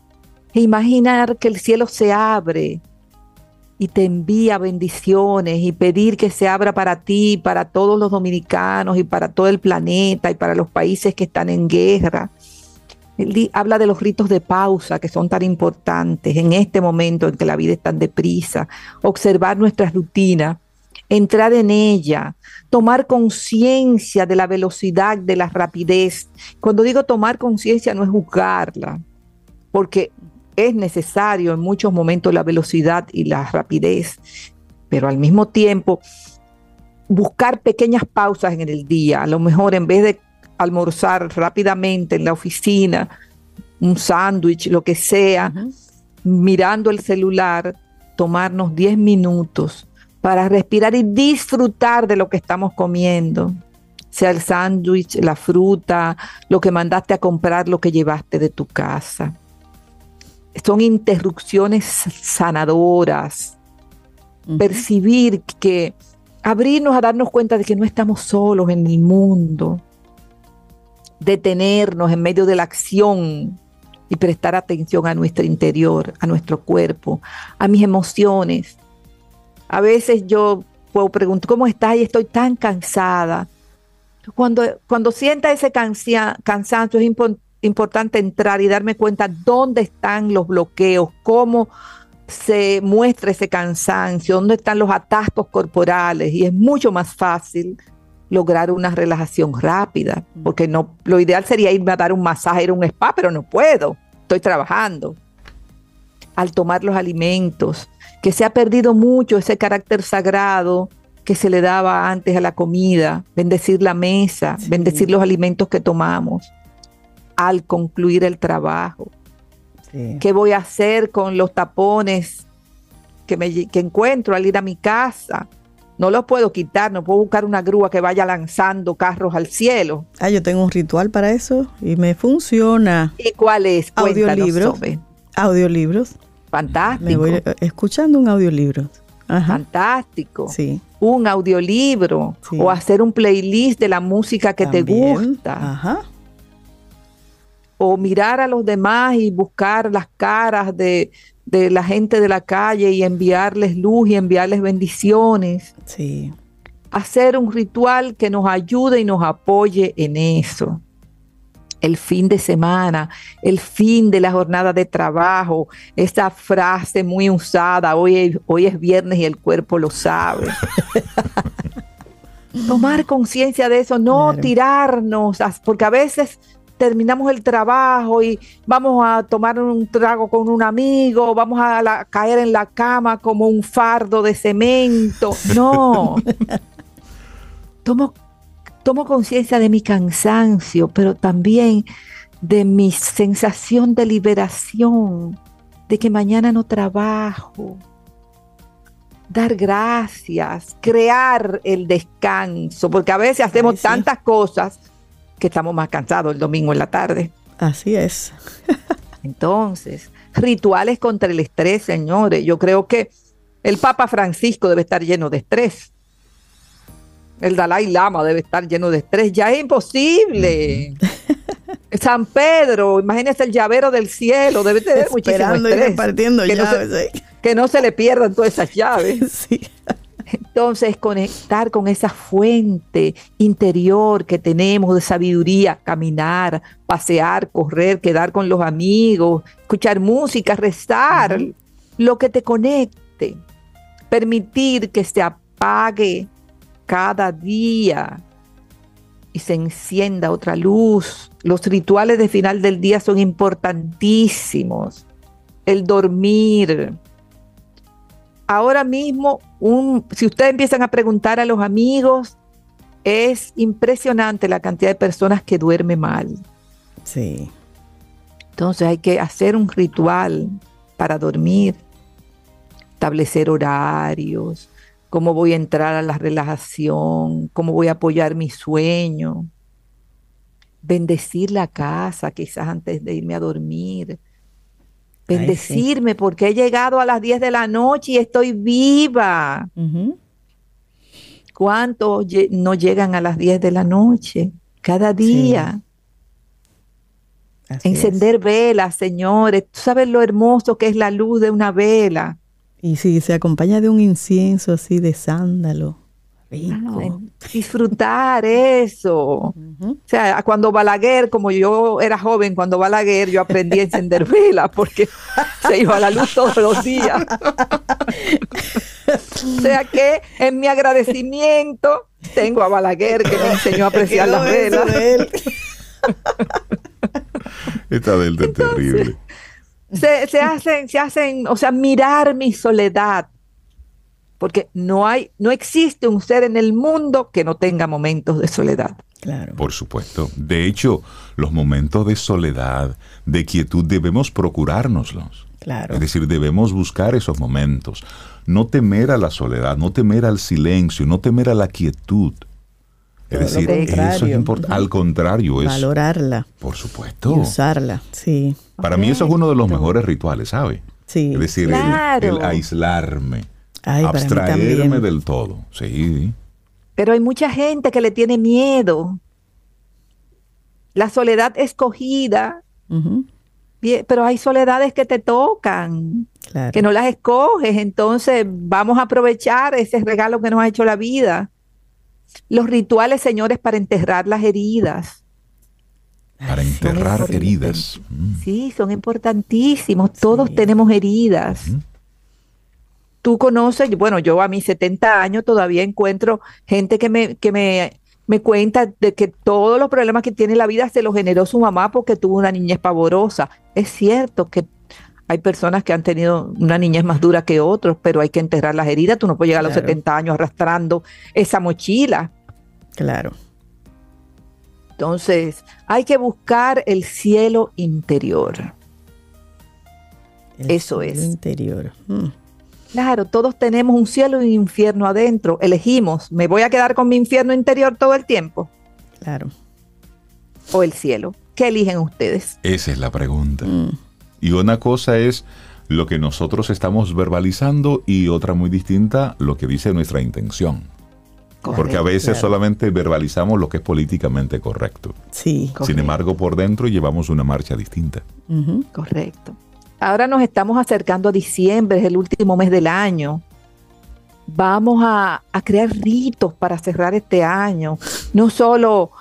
imaginar que el cielo se abre y te envía bendiciones y pedir que se abra para ti, para todos los dominicanos y para todo el planeta y para los países que están en guerra. Él habla de los ritos de pausa que son tan importantes en este momento en que la vida es tan deprisa, observar nuestra rutina, entrar en ella, tomar conciencia de la velocidad, de la rapidez. Cuando digo tomar conciencia no es juzgarla, porque es necesario en muchos momentos la velocidad y la rapidez, pero al mismo tiempo buscar pequeñas pausas en el día, a lo mejor en vez de almorzar rápidamente en la oficina, un sándwich, lo que sea, mirando el celular, tomarnos 10 minutos para respirar y disfrutar de lo que estamos comiendo, sea el sándwich, la fruta, lo que mandaste a comprar, lo que llevaste de tu casa. Son interrupciones sanadoras, percibir que abrirnos a darnos cuenta de que no estamos solos en el mundo, detenernos en medio de la acción y prestar atención a nuestro interior, a nuestro cuerpo, a mis emociones. A veces yo puedo preguntar, ¿cómo estás? Y estoy tan cansada. Cuando, cuando sienta ese cansia- cansancio es impo- importante entrar y darme cuenta dónde están los bloqueos, cómo se muestra ese cansancio, dónde están los atascos corporales y es mucho más fácil lograr una relajación rápida, porque no lo ideal sería irme a dar un masaje, ir a un spa, pero no puedo, estoy trabajando. Al tomar los alimentos, que se ha perdido mucho ese carácter sagrado que se le daba antes a la comida, bendecir la mesa, Sí. bendecir los alimentos que tomamos, al concluir el trabajo. Sí. ¿Qué voy a hacer con los tapones que, me, que encuentro al ir a mi casa? No los puedo quitar, no puedo buscar una grúa que vaya lanzando carros al cielo. Ah, yo tengo un ritual para eso y me funciona. ¿Y cuál es? Cuéntanos, Audiolibro. Sobe. Audiolibros. Fantástico. Me voy eh, escuchando un audiolibro. Ajá. Fantástico. Sí. Un audiolibro Sí. o hacer un playlist de la música que te gusta. Ajá. O mirar a los demás y buscar las caras de, de la gente de la calle y enviarles luz y enviarles bendiciones. Sí. Hacer un ritual que nos ayude y nos apoye en eso. El fin de semana, el fin de la jornada de trabajo, esa frase muy usada, hoy, es- hoy es viernes y el cuerpo lo sabe. tomar conciencia de eso, no Claro. tirarnos, porque a veces terminamos el trabajo y vamos a tomar un trago con un amigo, vamos a la- caer en la cama como un fardo de cemento. No. tomo tomo conciencia de mi cansancio, pero también de mi sensación de liberación, de que mañana no trabajo. Dar gracias, crear el descanso, porque a veces hacemos sí. tantas cosas que estamos más cansados el domingo en la tarde. Así es. Entonces, rituales contra el estrés, señores. Yo creo que el Papa Francisco debe estar lleno de estrés. El Dalai Lama debe estar lleno de estrés. Ya es imposible. San Pedro, imagínese el llavero del cielo, debe tener muchísimo Esperando y repartiendo que, no llaves. se, ¿eh? que no se le pierdan todas esas llaves. Sí. Entonces, conectar con esa fuente interior que tenemos de sabiduría, caminar, pasear, correr, quedar con los amigos, escuchar música, rezar, lo que te conecte, permitir que se apague cada día y se encienda otra luz. Los rituales de final del día son importantísimos. El dormir, ahora mismo, un, si ustedes empiezan a preguntar a los amigos, es impresionante la cantidad de personas que duermen mal. Sí. Entonces hay que hacer un ritual para dormir, establecer horarios, cómo voy a entrar a la relajación, cómo voy a apoyar mi sueño, bendecir la casa quizás antes de irme a dormir, sí. bendecirme porque he llegado a las 10 de la noche y estoy viva. ¿Cuántos no llegan a las 10 de la noche? Cada día. Es. Encender velas, señores. ¿Tú sabes lo hermoso que es la luz de una vela? Y si se acompaña de un incienso así de sándalo. Rico. Ah, Disfrutar eso. O sea, cuando Balaguer, como yo era joven, cuando Balaguer, yo aprendí a encender velas porque se iba la luz todos los días. o sea que en mi agradecimiento tengo a Balaguer que me enseñó a apreciar las velas. de él. Esta delta es terrible. se, se hacen, se hacen, o sea, mirar mi soledad. Porque no hay, no existe un ser en el mundo que no tenga momentos de soledad. Claro. Por supuesto. De hecho, los momentos de soledad, de quietud, debemos procurárnoslos. Claro. Es decir, debemos buscar esos momentos. No temer a la soledad, no temer al silencio, no temer a la quietud. Es decir, eso es importante. Al contrario, es. Valorarla Por y supuesto. usarla. Sí. Para mí eso es uno de los mejores rituales, ¿sabe? Sí. Es decir, el, aislarme, Ay, para mí abstraerme del todo. Sí. Pero hay mucha gente que le tiene miedo. La soledad escogida, bien, pero hay soledades que te tocan, Claro. que no las escoges. Entonces vamos a aprovechar ese regalo que nos ha hecho la vida. Los rituales, señores, para enterrar las heridas. Para enterrar heridas. Mm. Sí, son importantísimos. Todos Sí. tenemos heridas. Ujú. Tú conoces, bueno, yo a mis 70 años todavía encuentro gente que me, que me, me cuenta de que todos los problemas que tiene la vida se los generó su mamá porque tuvo una niñez pavorosa. Es cierto que hay personas que han tenido una niñez más dura que otros, pero hay que enterrar las heridas. Tú no puedes llegar a los Claro. 70 años arrastrando esa mochila. Claro. Entonces, hay que buscar el cielo interior. El Eso cielo es. interior. Mm. Claro, todos tenemos un cielo y un infierno adentro. Elegimos, ¿me voy a quedar con mi infierno interior todo el tiempo? Claro. ¿O el cielo? ¿Qué eligen ustedes? Esa es la pregunta. Mm. Y una cosa es lo que nosotros estamos verbalizando y otra muy distinta, lo que dice nuestra intención. Porque a veces claro. solamente verbalizamos lo que es políticamente correcto. Sí. Sin Correcto. embargo, por dentro llevamos una marcha distinta. Correcto. Ahora nos estamos acercando a diciembre, es el último mes del año. Vamos a, a crear ritos para cerrar este año. No solo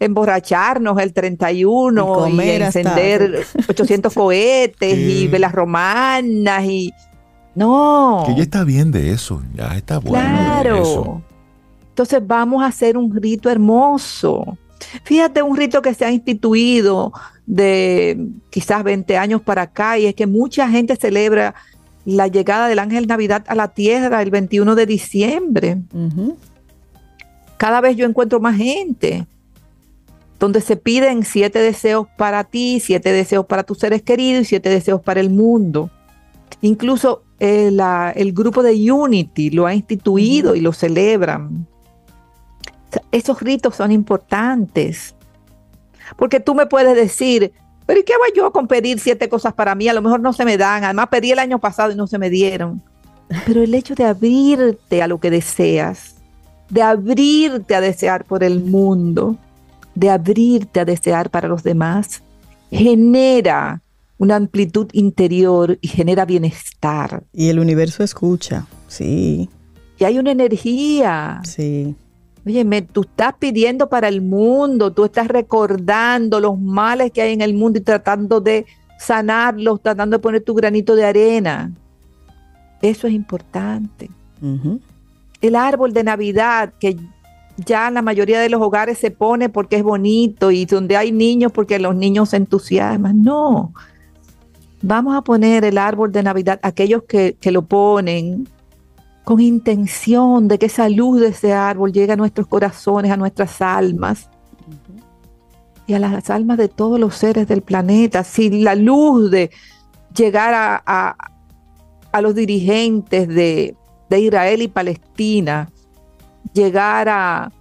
emborracharnos el 31 Y y, comer hasta- encender 800 cohetes y velas romanas y... No. Que ya está bien de eso, ya está bueno de eso. Claro. Entonces vamos a hacer un rito hermoso. Fíjate un rito que se ha instituido de quizás 20 años para acá y es que mucha gente celebra la llegada del ángel Navidad a la tierra el 21 de diciembre. Cada vez yo encuentro más gente donde se piden siete deseos para ti, siete deseos para tus seres queridos y siete deseos para el mundo. Incluso eh, el grupo de Unity lo ha instituido y lo celebran. Esos ritos son importantes. Porque tú me puedes decir, pero ¿y qué voy yo con pedir siete cosas para mí? A lo mejor no se me dan. Además, pedí el año pasado y no se me dieron. Pero el hecho de abrirte a lo que deseas, de abrirte a desear por el mundo, de abrirte a desear para los demás, genera una amplitud interior y genera bienestar. Y el universo escucha, sí. Y hay una energía. Sí. Oye, tú estás pidiendo para el mundo, tú estás recordando los males que hay en el mundo y tratando de sanarlos, tratando de poner tu granito de arena. Eso es importante. El árbol de Navidad que ya en la mayoría de los hogares se pone porque es bonito y donde hay niños porque los niños se entusiasman. No. Vamos a poner el árbol de Navidad, aquellos que, que lo ponen, con intención de que esa luz de ese árbol llegue a nuestros corazones, a nuestras almas. Y a las almas de todos los seres del planeta. Si la luz de llegar a, a, los dirigentes de, Israel y Palestina, llegar a,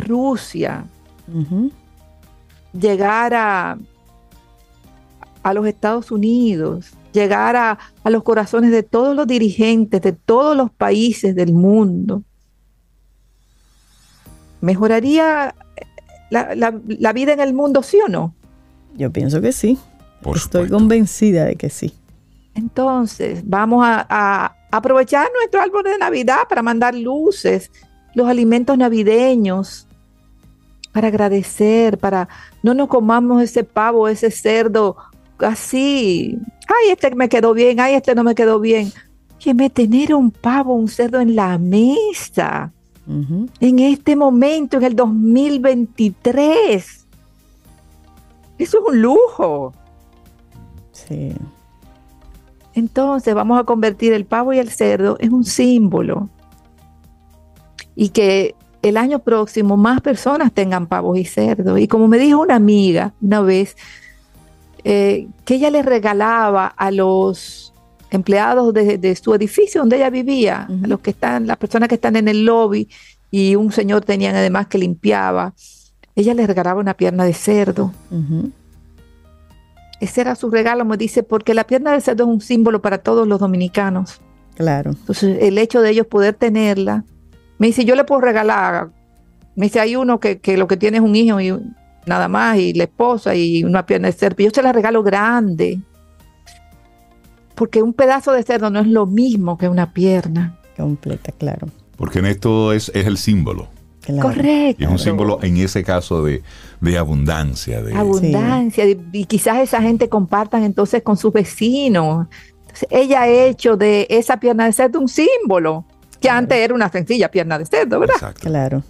Rusia, llegar a, a los Estados Unidos, llegar a, los corazones de todos los dirigentes de todos los países del mundo. ¿Mejoraría la, vida en el mundo, sí o no? Yo pienso que sí. Estoy convencida de que sí. Entonces, vamos a, a, aprovechar nuestro árbol de Navidad para mandar luces, los alimentos navideños, para agradecer, para no nos comamos ese pavo, ese cerdo así, ay, este me quedó bien, ay, este no me quedó bien. me tener un pavo, un cerdo en la mesa, en este momento, en el 2023. Eso es un lujo. Sí. Entonces vamos a convertir el pavo y el cerdo en un símbolo. Y que el año próximo más personas tengan pavos y cerdos. Y como me dijo una amiga una vez, eh, que ella le regalaba a los empleados de, su edificio donde ella vivía, a los que están, las personas que están en el lobby, y un señor tenía además que limpiaba, ella le regalaba una pierna de cerdo. Ese era su regalo, me dice, porque la pierna de cerdo es un símbolo para todos los dominicanos. Claro. Entonces, el hecho de ellos poder tenerla, me dice, yo le puedo regalar, me dice, hay uno que, que lo que tiene es un hijo y nada más, y la esposa y una pierna de cerdo. Yo se la regalo grande. Porque un pedazo de cerdo no es lo mismo que una pierna. Completa, claro. Porque en esto es, es el símbolo. Correcto. Y es un símbolo en ese caso de, abundancia. De... Abundancia. Y quizás esa gente compartan entonces con sus vecinos. Entonces, ella ha hecho de esa pierna de cerdo un símbolo, que antes era una sencilla pierna de cerdo, ¿verdad? Exacto. Claro.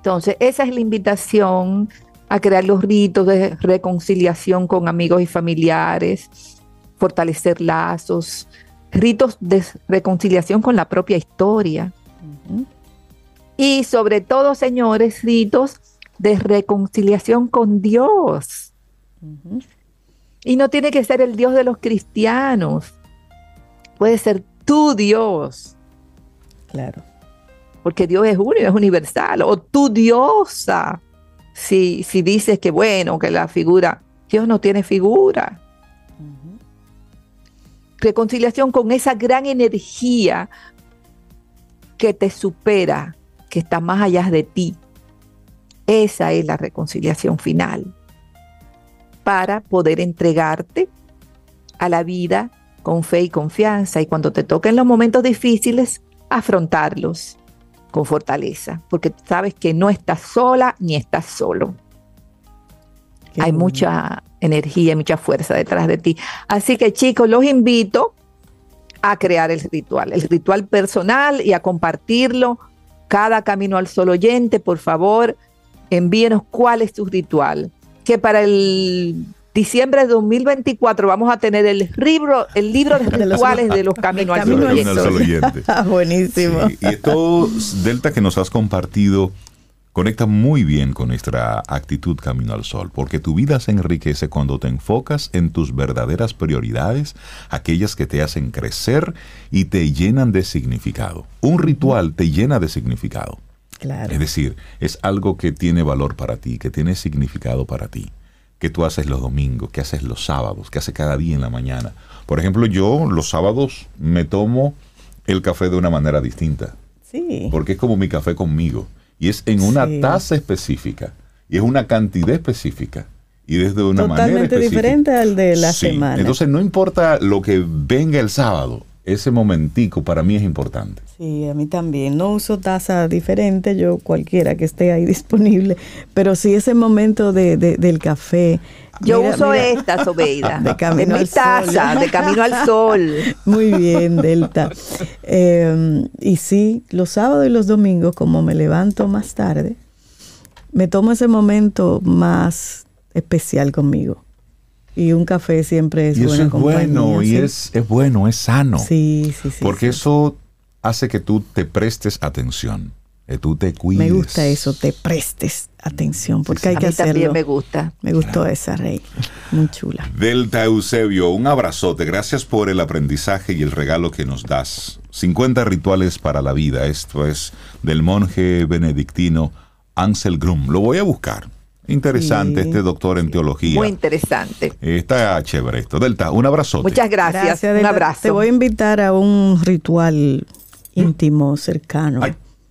Entonces, esa es la invitación a crear los ritos de reconciliación con amigos y familiares, fortalecer lazos, ritos de reconciliación con la propia historia. Y sobre todo, señores, ritos de reconciliación con Dios. Y no tiene que ser el Dios de los cristianos, puede ser tu Dios. Claro porque Dios es único, es universal, o tu diosa, si, si dices que bueno, que la figura, Dios no tiene figura. Reconciliación con esa gran energía que te supera, que está más allá de ti. Esa es la reconciliación final para poder entregarte a la vida con fe y confianza y cuando te toquen los momentos difíciles, afrontarlos con fortaleza, porque sabes que no estás sola ni estás solo. Hay mucha energía, mucha fuerza detrás de ti. Así que chicos, los invito a crear el ritual, el ritual personal y a compartirlo cada Camino al Sol oyente, por favor, envíenos cuál es tu ritual. Que para el diciembre de 2024 vamos a tener el libro, el libro de rituales de los, Caminos al Sol oyente. Ah, buenísimo. y esto, Delta, que nos has compartido conecta muy bien con nuestra actitud camino al sol, porque tu vida se enriquece cuando te enfocas en tus verdaderas prioridades, aquellas que te hacen crecer y te llenan de significado. Un ritual te llena de significado. Claro. Es decir, es algo que tiene valor para ti, que tiene significado para ti, que tú haces los domingos, que haces los sábados, que haces cada día en la mañana. Por ejemplo, yo los sábados me tomo el café de una manera distinta. Sí. Porque es como mi café conmigo y es en una taza específica y es una cantidad específica y desde una manera Totalmente diferente al de la semana. Entonces no importa lo que venga el sábado, ese momentico para mí es importante. Sí, a mí también. No uso taza diferente, yo cualquiera que esté ahí disponible, pero sí ese momento de, del café. Yo uso esta, Sobeida. De camino mi taza, de camino al sol. Muy bien, Delta. Em, y sí, los sábados y los domingos, como me levanto más tarde, me tomo ese momento más especial conmigo. Y un café siempre es y eso es bueno, y es, es bueno, es sano. Sí, sí, sí. Porque eso hace que tú te prestes atención, que tú te cuides. Me gusta eso, te prestes atención, porque hay que hacerlo. También me gusta. Me gustó esa, Rey. Muy chula. Delta Eusebio, un abrazote. Gracias por el aprendizaje y el regalo que nos das. 50 rituales para la vida. Esto es del monje benedictino Ansel Grum. Lo voy a buscar. Interesante este doctor en teología. Muy interesante. Está chévere esto. Delta, un abrazo. Muchas gracias. un abrazo. Te voy a invitar a un ritual íntimo, cercano.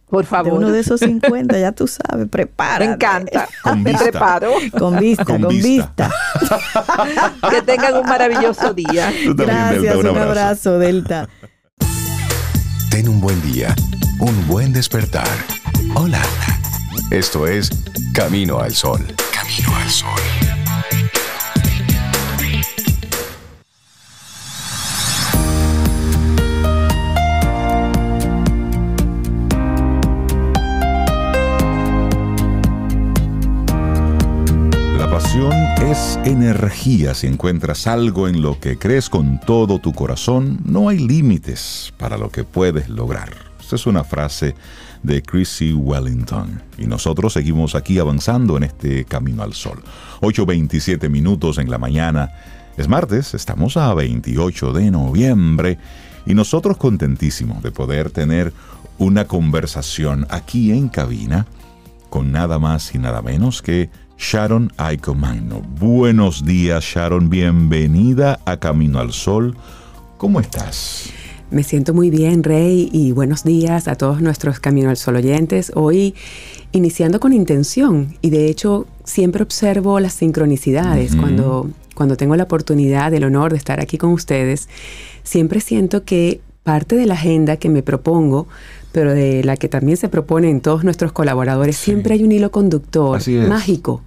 Por favor. De uno de esos 50, ya tú sabes, prepara. Me encanta. Con Me preparo. Con vista, con, vista. que tengan un maravilloso día. Gracias, un, abrazo, Delta. Ten un buen día, un buen despertar. Hola. Esto es Camino al Sol. Camino al Sol. La pasión es energía. Si encuentras algo en lo que crees con todo tu corazón, no hay límites para lo que puedes lograr. Esta es una frase de Chrissy Wellington. Y nosotros seguimos aquí avanzando en este camino al sol. 8.27 minutos en la mañana. Es martes, estamos a 28 de noviembre y nosotros contentísimos de poder tener una conversación aquí en cabina con nada más y nada menos que Sharon Aicomagno. Buenos días Sharon, bienvenida a Camino al Sol. ¿Cómo estás? Me siento muy bien, Rey, y buenos días a todos nuestros Camino al Sol oyentes. Hoy iniciando con intención, y de hecho siempre observo las sincronicidades cuando, cuando tengo la oportunidad, el honor de estar aquí con ustedes. Siempre siento que parte de la agenda que me propongo, pero de la que también se propone en todos nuestros colaboradores, siempre hay un hilo conductor mágico.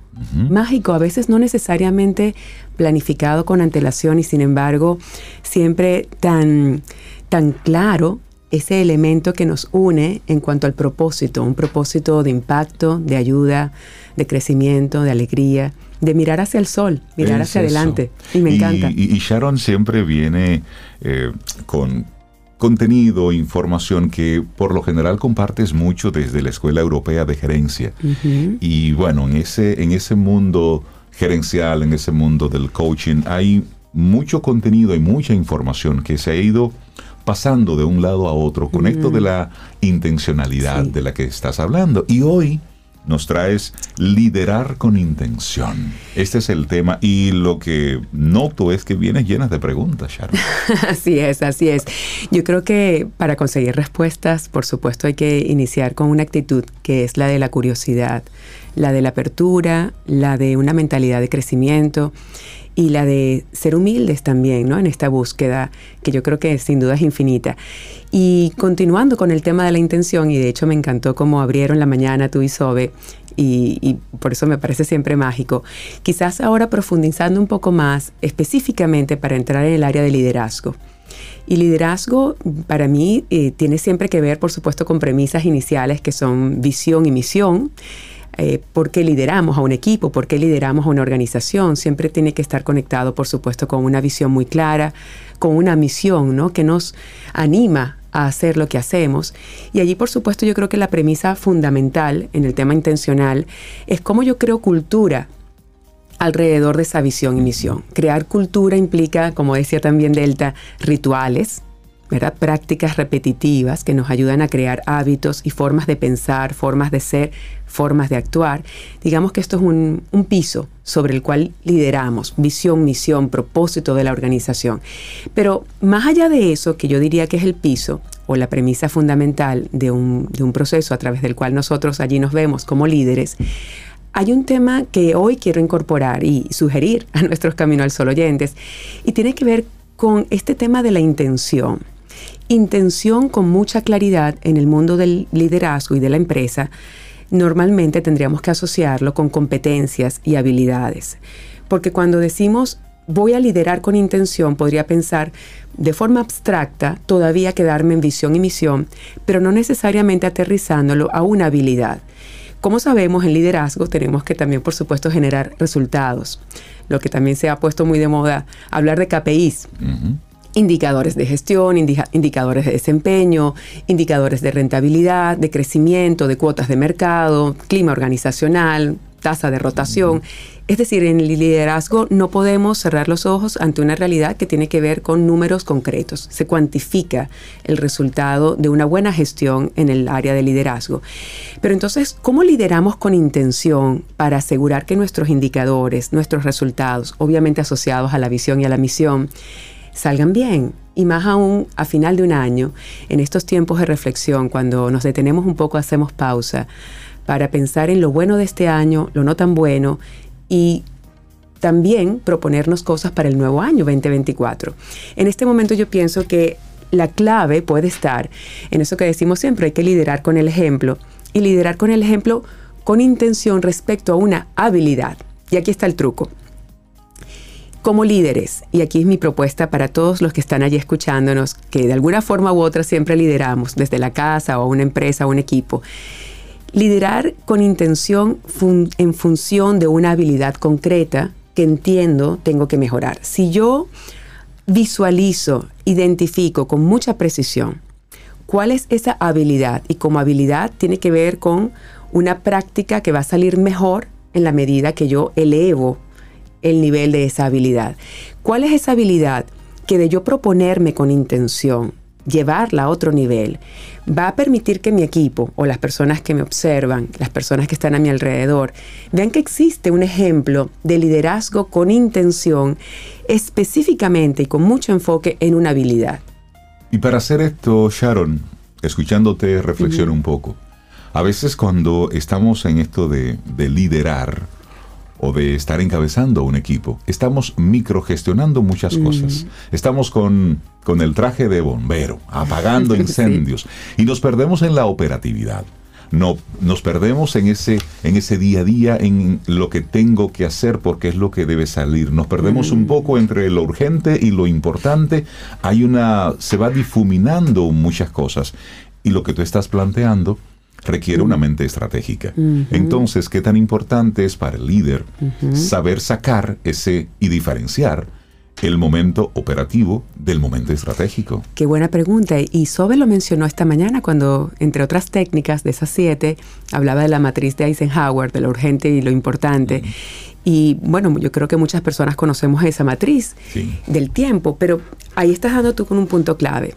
Mágico, a veces no necesariamente planificado con antelación y sin embargo siempre tan tan claro ese elemento que nos une en cuanto al propósito, un propósito de impacto, de ayuda, de crecimiento, de alegría, de mirar hacia el sol, mirar hacia adelante. Y me encanta. Y, Sharon siempre viene eh, con contenido, información que por lo general compartes mucho desde la Escuela Europea de Gerencia. Y bueno, en ese, en ese mundo gerencial, en ese mundo del coaching, hay mucho contenido y mucha información que se ha ido pasando de un lado a otro con esto de la intencionalidad de la que estás hablando. Y hoy nos traes liderar con intención. Este es el tema y lo que noto es que vienes llenas de preguntas, Sharon. así es, así es. Yo creo que para conseguir respuestas, por supuesto, hay que iniciar con una actitud que es la de la curiosidad, la de la apertura, la de una mentalidad de crecimiento y la de ser humildes también, ¿no? En esta búsqueda que yo creo que sin duda es infinita. Y continuando con el tema de la intención, y de hecho me encantó cómo abrieron la mañana tú y Sobe, y, por eso me parece siempre mágico. Quizás ahora profundizando un poco más específicamente para entrar en el área de liderazgo. Y liderazgo para mí eh, tiene siempre que ver, por supuesto, con premisas iniciales que son visión y misión. Eh, por qué lideramos a un equipo, por qué lideramos a una organización. Siempre tiene que estar conectado, por supuesto, con una visión muy clara, con una misión ¿no? que nos anima a hacer lo que hacemos. Y allí, por supuesto, yo creo que la premisa fundamental en el tema intencional es cómo yo creo cultura alrededor de esa visión y misión. Crear cultura implica, como decía también Delta, rituales, ¿verdad? prácticas repetitivas que nos ayudan a crear hábitos y formas de pensar, formas de ser, formas de actuar. Digamos que esto es un, piso sobre el cual lideramos, visión, misión, propósito de la organización. Pero más allá de eso, que yo diría que es el piso o la premisa fundamental de un, de un proceso a través del cual nosotros allí nos vemos como líderes, hay un tema que hoy quiero incorporar y sugerir a nuestros Camino al Sol oyentes y tiene que ver con este tema de la intención intención con mucha claridad en el mundo del liderazgo y de la empresa, normalmente tendríamos que asociarlo con competencias y habilidades. Porque cuando decimos voy a liderar con intención, podría pensar de forma abstracta, todavía quedarme en visión y misión, pero no necesariamente aterrizándolo a una habilidad. Como sabemos, en liderazgo tenemos que también, por supuesto, generar resultados. Lo que también se ha puesto muy de moda, hablar de KPIs indicadores de gestión, indicadores de desempeño, indicadores de rentabilidad, de crecimiento, de cuotas de mercado, clima organizacional, tasa de rotación. Es decir, en el liderazgo no podemos cerrar los ojos ante una realidad que tiene que ver con números concretos. Se cuantifica el resultado de una buena gestión en el área de liderazgo. Pero entonces, ¿cómo lideramos con intención para asegurar que nuestros indicadores, nuestros resultados, obviamente asociados a la visión y a la misión, salgan bien. Y más aún a final de un año, en estos tiempos de reflexión, cuando nos detenemos un poco, hacemos pausa para pensar en lo bueno de este año, lo no tan bueno y también proponernos cosas para el nuevo año 2024. En este momento yo pienso que la clave puede estar en eso que decimos siempre, hay que liderar con el ejemplo y liderar con el ejemplo con intención respecto a una habilidad. Y aquí está el truco como líderes, y aquí es mi propuesta para todos los que están allí escuchándonos, que de alguna forma u otra siempre lideramos, desde la casa o una empresa o un equipo, liderar con intención en función de una habilidad concreta que entiendo tengo que mejorar. Si yo visualizo, identifico con mucha precisión cuál es esa habilidad, y como habilidad tiene que ver con una práctica que va a salir mejor en la medida que yo elevo el nivel de esa habilidad. ¿Cuál es esa habilidad que de yo proponerme con intención, llevarla a otro nivel, va a permitir que mi equipo o las personas que me observan, las personas que están a mi alrededor, vean que existe un ejemplo de liderazgo con intención específicamente y con mucho enfoque en una habilidad? Y para hacer esto, Sharon, escuchándote, reflexiona un poco. A veces cuando estamos en esto de, de liderar, o de estar encabezando un equipo. Estamos microgestionando muchas cosas. Estamos con, con, el traje de bombero, apagando incendios, y nos perdemos en la operatividad. No, nos perdemos en ese, en ese día a día, en lo que tengo que hacer porque es lo que debe salir. Nos perdemos un poco entre lo urgente y lo importante. Hay una, se va difuminando muchas cosas. Y lo que tú estás planteando requiere una mente estratégica. Entonces, ¿qué tan importante es para el líder saber sacar ese y diferenciar el momento operativo del momento estratégico? Qué buena pregunta. Y Sobe lo mencionó esta mañana cuando, entre otras técnicas de esas siete, hablaba de la matriz de Eisenhower, de lo urgente y lo importante. Y bueno, yo creo que muchas personas conocemos esa matriz del tiempo, pero ahí estás dando tú con un punto clave.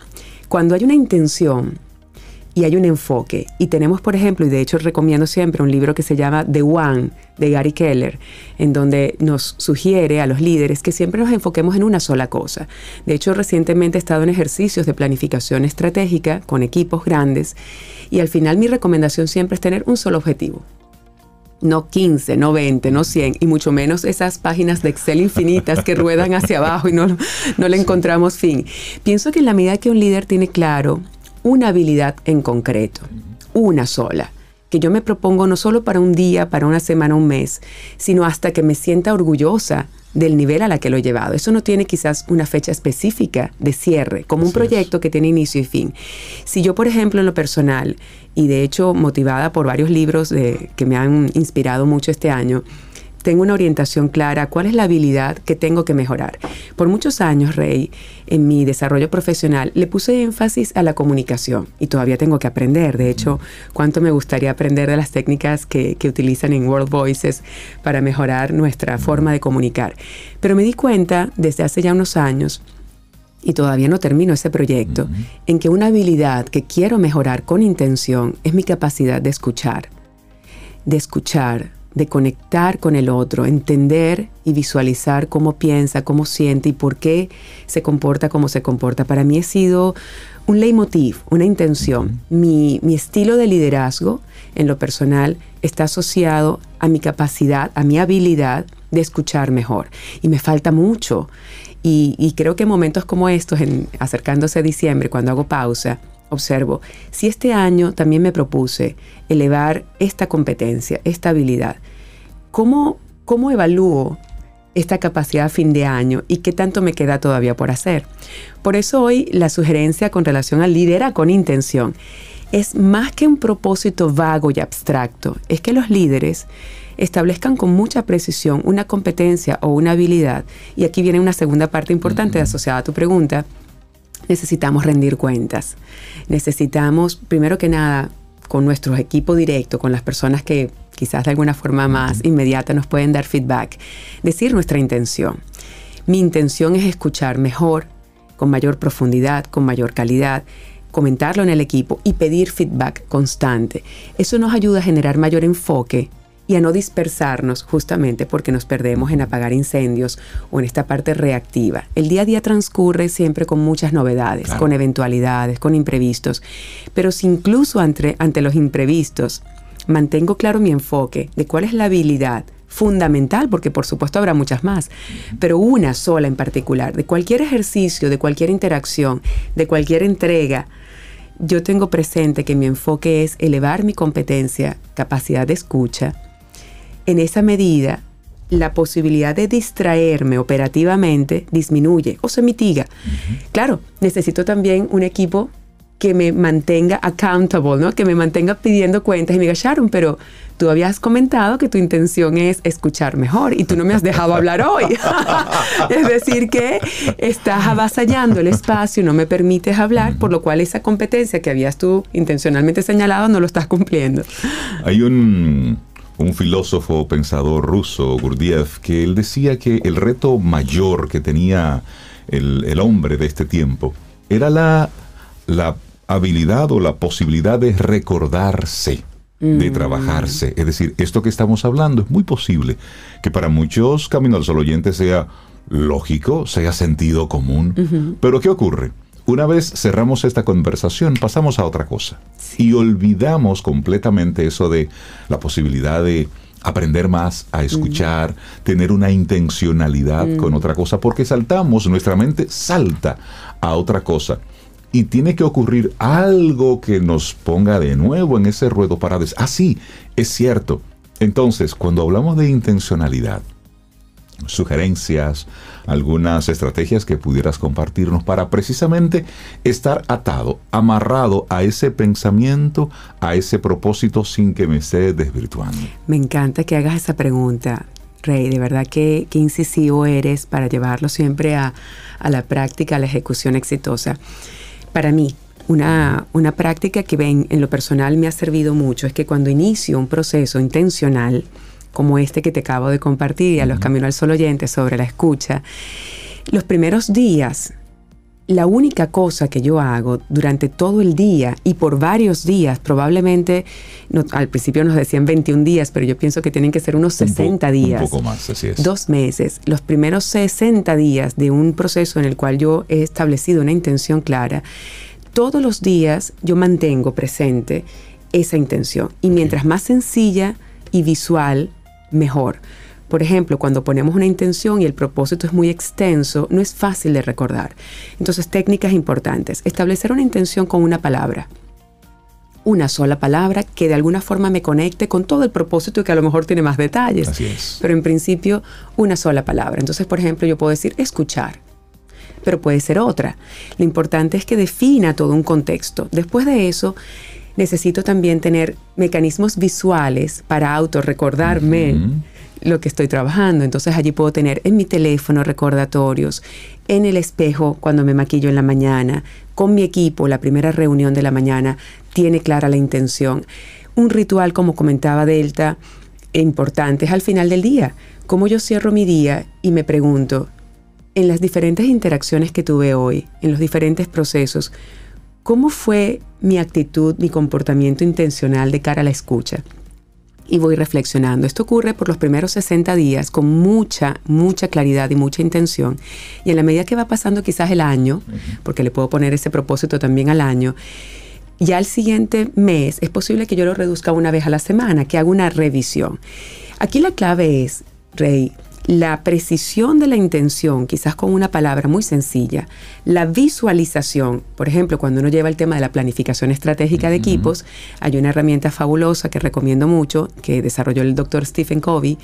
Cuando hay una intención y hay un enfoque. Y tenemos, por ejemplo, y de hecho recomiendo siempre un libro que se llama The One de Gary Keller, en donde nos sugiere a los líderes que siempre nos enfoquemos en una sola cosa. De hecho, recientemente he estado en ejercicios de planificación estratégica con equipos grandes y al final mi recomendación siempre es tener un solo objetivo. No 15, no 20, no 100, y mucho menos esas páginas de Excel infinitas que ruedan hacia abajo y no, no le encontramos fin. Pienso que en la medida que un líder tiene claro una habilidad en concreto, una sola, que yo me propongo no solo para un día, para una semana, un mes, sino hasta que me sienta orgullosa del nivel a la que lo he llevado. Eso no tiene quizás una fecha específica de cierre, como un proyecto que tiene inicio y fin. Si yo, por ejemplo, en lo personal, y de hecho motivada por varios libros de, que me han inspirado mucho este año, tengo una orientación clara, cuál es la habilidad que tengo que mejorar. Por muchos años, Rey, en mi desarrollo profesional, le puse énfasis a la comunicación y todavía tengo que aprender. De hecho, cuánto me gustaría aprender de las técnicas que, que utilizan en World Voices para mejorar nuestra forma de comunicar. Pero me di cuenta desde hace ya unos años y todavía no termino ese proyecto, en que una habilidad que quiero mejorar con intención es mi capacidad de escuchar. De escuchar, de conectar con el otro, entender y visualizar cómo piensa, cómo siente y por qué se comporta como se comporta. Para mí ha sido un leitmotiv, una intención. Mi, mi estilo de liderazgo en lo personal está asociado a mi capacidad, a mi habilidad de escuchar mejor. Y me falta mucho. Y, y creo que en momentos como estos, en, acercándose a diciembre, cuando hago pausa, observo, si este año también me propuse elevar esta competencia, esta habilidad, ¿cómo, cómo evalúo esta capacidad a fin de año y qué tanto me queda todavía por hacer? Por eso hoy la sugerencia con relación al lidera con intención es más que un propósito vago y abstracto, es que los líderes establezcan con mucha precisión una competencia o una habilidad, y aquí viene una segunda parte importante asociada a tu pregunta, necesitamos rendir cuentas. Necesitamos, primero que nada, con nuestro equipo directo, con las personas que quizás de alguna forma más inmediata nos pueden dar feedback, decir nuestra intención. Mi intención es escuchar mejor, con mayor profundidad, con mayor calidad, comentarlo en el equipo y pedir feedback constante. Eso nos ayuda a generar mayor enfoque y a no dispersarnos justamente porque nos perdemos en apagar incendios o en esta parte reactiva. El día a día transcurre siempre con muchas novedades, Claro. con eventualidades, con imprevistos, pero si incluso ante, ante los imprevistos mantengo claro mi enfoque de cuál es la habilidad fundamental, porque por supuesto habrá muchas más, pero una sola en particular, de cualquier ejercicio, de cualquier interacción, de cualquier entrega, yo tengo presente que mi enfoque es elevar mi competencia, capacidad de escucha. En esa medida, la posibilidad de distraerme operativamente disminuye o se mitiga. Claro, necesito también un equipo que me mantenga accountable, ¿no? Que me mantenga pidiendo cuentas y me diga, Sharon, pero tú habías comentado que tu intención es escuchar mejor y tú no me has dejado hablar hoy. es decir, que estás avasallando el espacio, no me permites hablar, por lo cual esa competencia que habías tú intencionalmente señalado no lo estás cumpliendo. Hay un, un filósofo pensador ruso, Gurdjieff, que él decía que el reto mayor que tenía el, el hombre de este tiempo era la, la habilidad o la posibilidad de recordarse, de trabajarse. Es decir, esto que estamos hablando es muy posible que para muchos Camino al Sol oyentes sea lógico, sea sentido común. Pero ¿qué ocurre? Una vez cerramos esta conversación, pasamos a otra cosa. Y olvidamos completamente eso de la posibilidad de aprender más a escuchar, tener una intencionalidad con otra cosa, porque saltamos, nuestra mente salta a otra cosa. Y tiene que ocurrir algo que nos ponga de nuevo en ese ruedo para decir, ah, sí, es cierto. Entonces, cuando hablamos de intencionalidad, sugerencias, algunas estrategias que pudieras compartirnos para precisamente estar atado, amarrado a ese pensamiento, a ese propósito sin que me esté desvirtuando. Me encanta que hagas esa pregunta, Rey. De verdad que, que incisivo eres para llevarlo siempre a, a la práctica, a la ejecución exitosa. Para mí, una, una práctica que ven, en lo personal me ha servido mucho es que cuando inicio un proceso intencional, como este que te acabo de compartir a los Camino al Sol oyentes sobre la escucha, los primeros días, la única cosa que yo hago durante todo el día y por varios días, probablemente, no- al principio nos decían 21 días, pero yo pienso que tienen que ser unos Un po- 60 días. Un poco más, así es. Dos meses, los primeros 60 días de un proceso en el cual yo he establecido una intención clara, todos los días yo mantengo presente esa intención. Y mientras más sencilla y visual, mejor. Por ejemplo, cuando ponemos una intención y el propósito es muy extenso, no es fácil de recordar. Entonces, técnicas importantes. Establecer una intención con una palabra. una sola palabra que de alguna forma me conecte con todo el propósito y que a lo mejor tiene más detalles. Así es. Pero en principio, una sola palabra. Entonces, por ejemplo, yo puedo decir escuchar, pero puede ser otra. Lo importante es que defina todo un contexto. Después de eso, necesito también tener mecanismos visuales para autorrecordarme. Ujú. lo que estoy trabajando. Entonces allí puedo tener en mi teléfono recordatorios, en el espejo cuando me maquillo en la mañana, con mi equipo, la primera reunión de la mañana, tiene clara la intención. Un ritual, como comentaba Delta, importante es al final del día. Cómo yo cierro mi día y me pregunto, en las diferentes interacciones que tuve hoy, en los diferentes procesos, ¿cómo fue mi actitud, mi comportamiento intencional de cara a la escucha? y voy reflexionando. Esto ocurre por los primeros 60 días con mucha, mucha claridad y mucha intención. Y en la medida que va pasando quizás el año, porque le puedo poner ese propósito también al año, ya el siguiente mes es posible que yo lo reduzca una vez a la semana, que haga una revisión. Aquí la clave es, Rey, la precisión de la intención, quizás con una palabra muy sencilla, la visualización, por ejemplo, cuando uno lleva el tema de la planificación estratégica de equipos, hay una herramienta fabulosa que recomiendo mucho, que desarrolló el doctor Stephen Covey,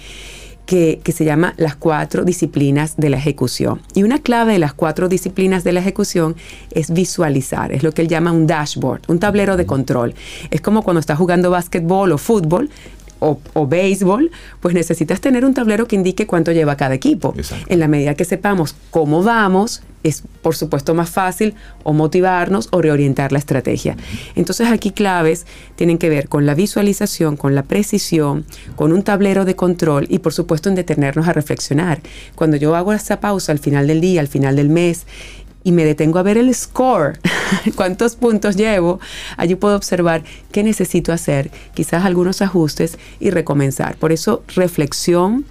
que, que, se llama las cuatro disciplinas de la ejecución. Y una clave de las cuatro disciplinas de la ejecución es visualizar, es lo que él llama un dashboard, un tablero de control. Es como cuando estás jugando básquetbol o fútbol, o, o, béisbol, pues necesitas tener un tablero que indique cuánto lleva cada equipo. Exacto. En la medida que sepamos cómo vamos, es por supuesto más fácil o motivarnos o reorientar la estrategia. Entonces aquí claves tienen que ver con la visualización, con la precisión, con un tablero de control y por supuesto en detenernos a reflexionar. Cuando yo hago esa pausa al final del día, al final del mes, y me detengo a ver el score, cuántos puntos llevo, allí puedo observar qué necesito hacer, quizás algunos ajustes y recomenzar. Por eso reflexión,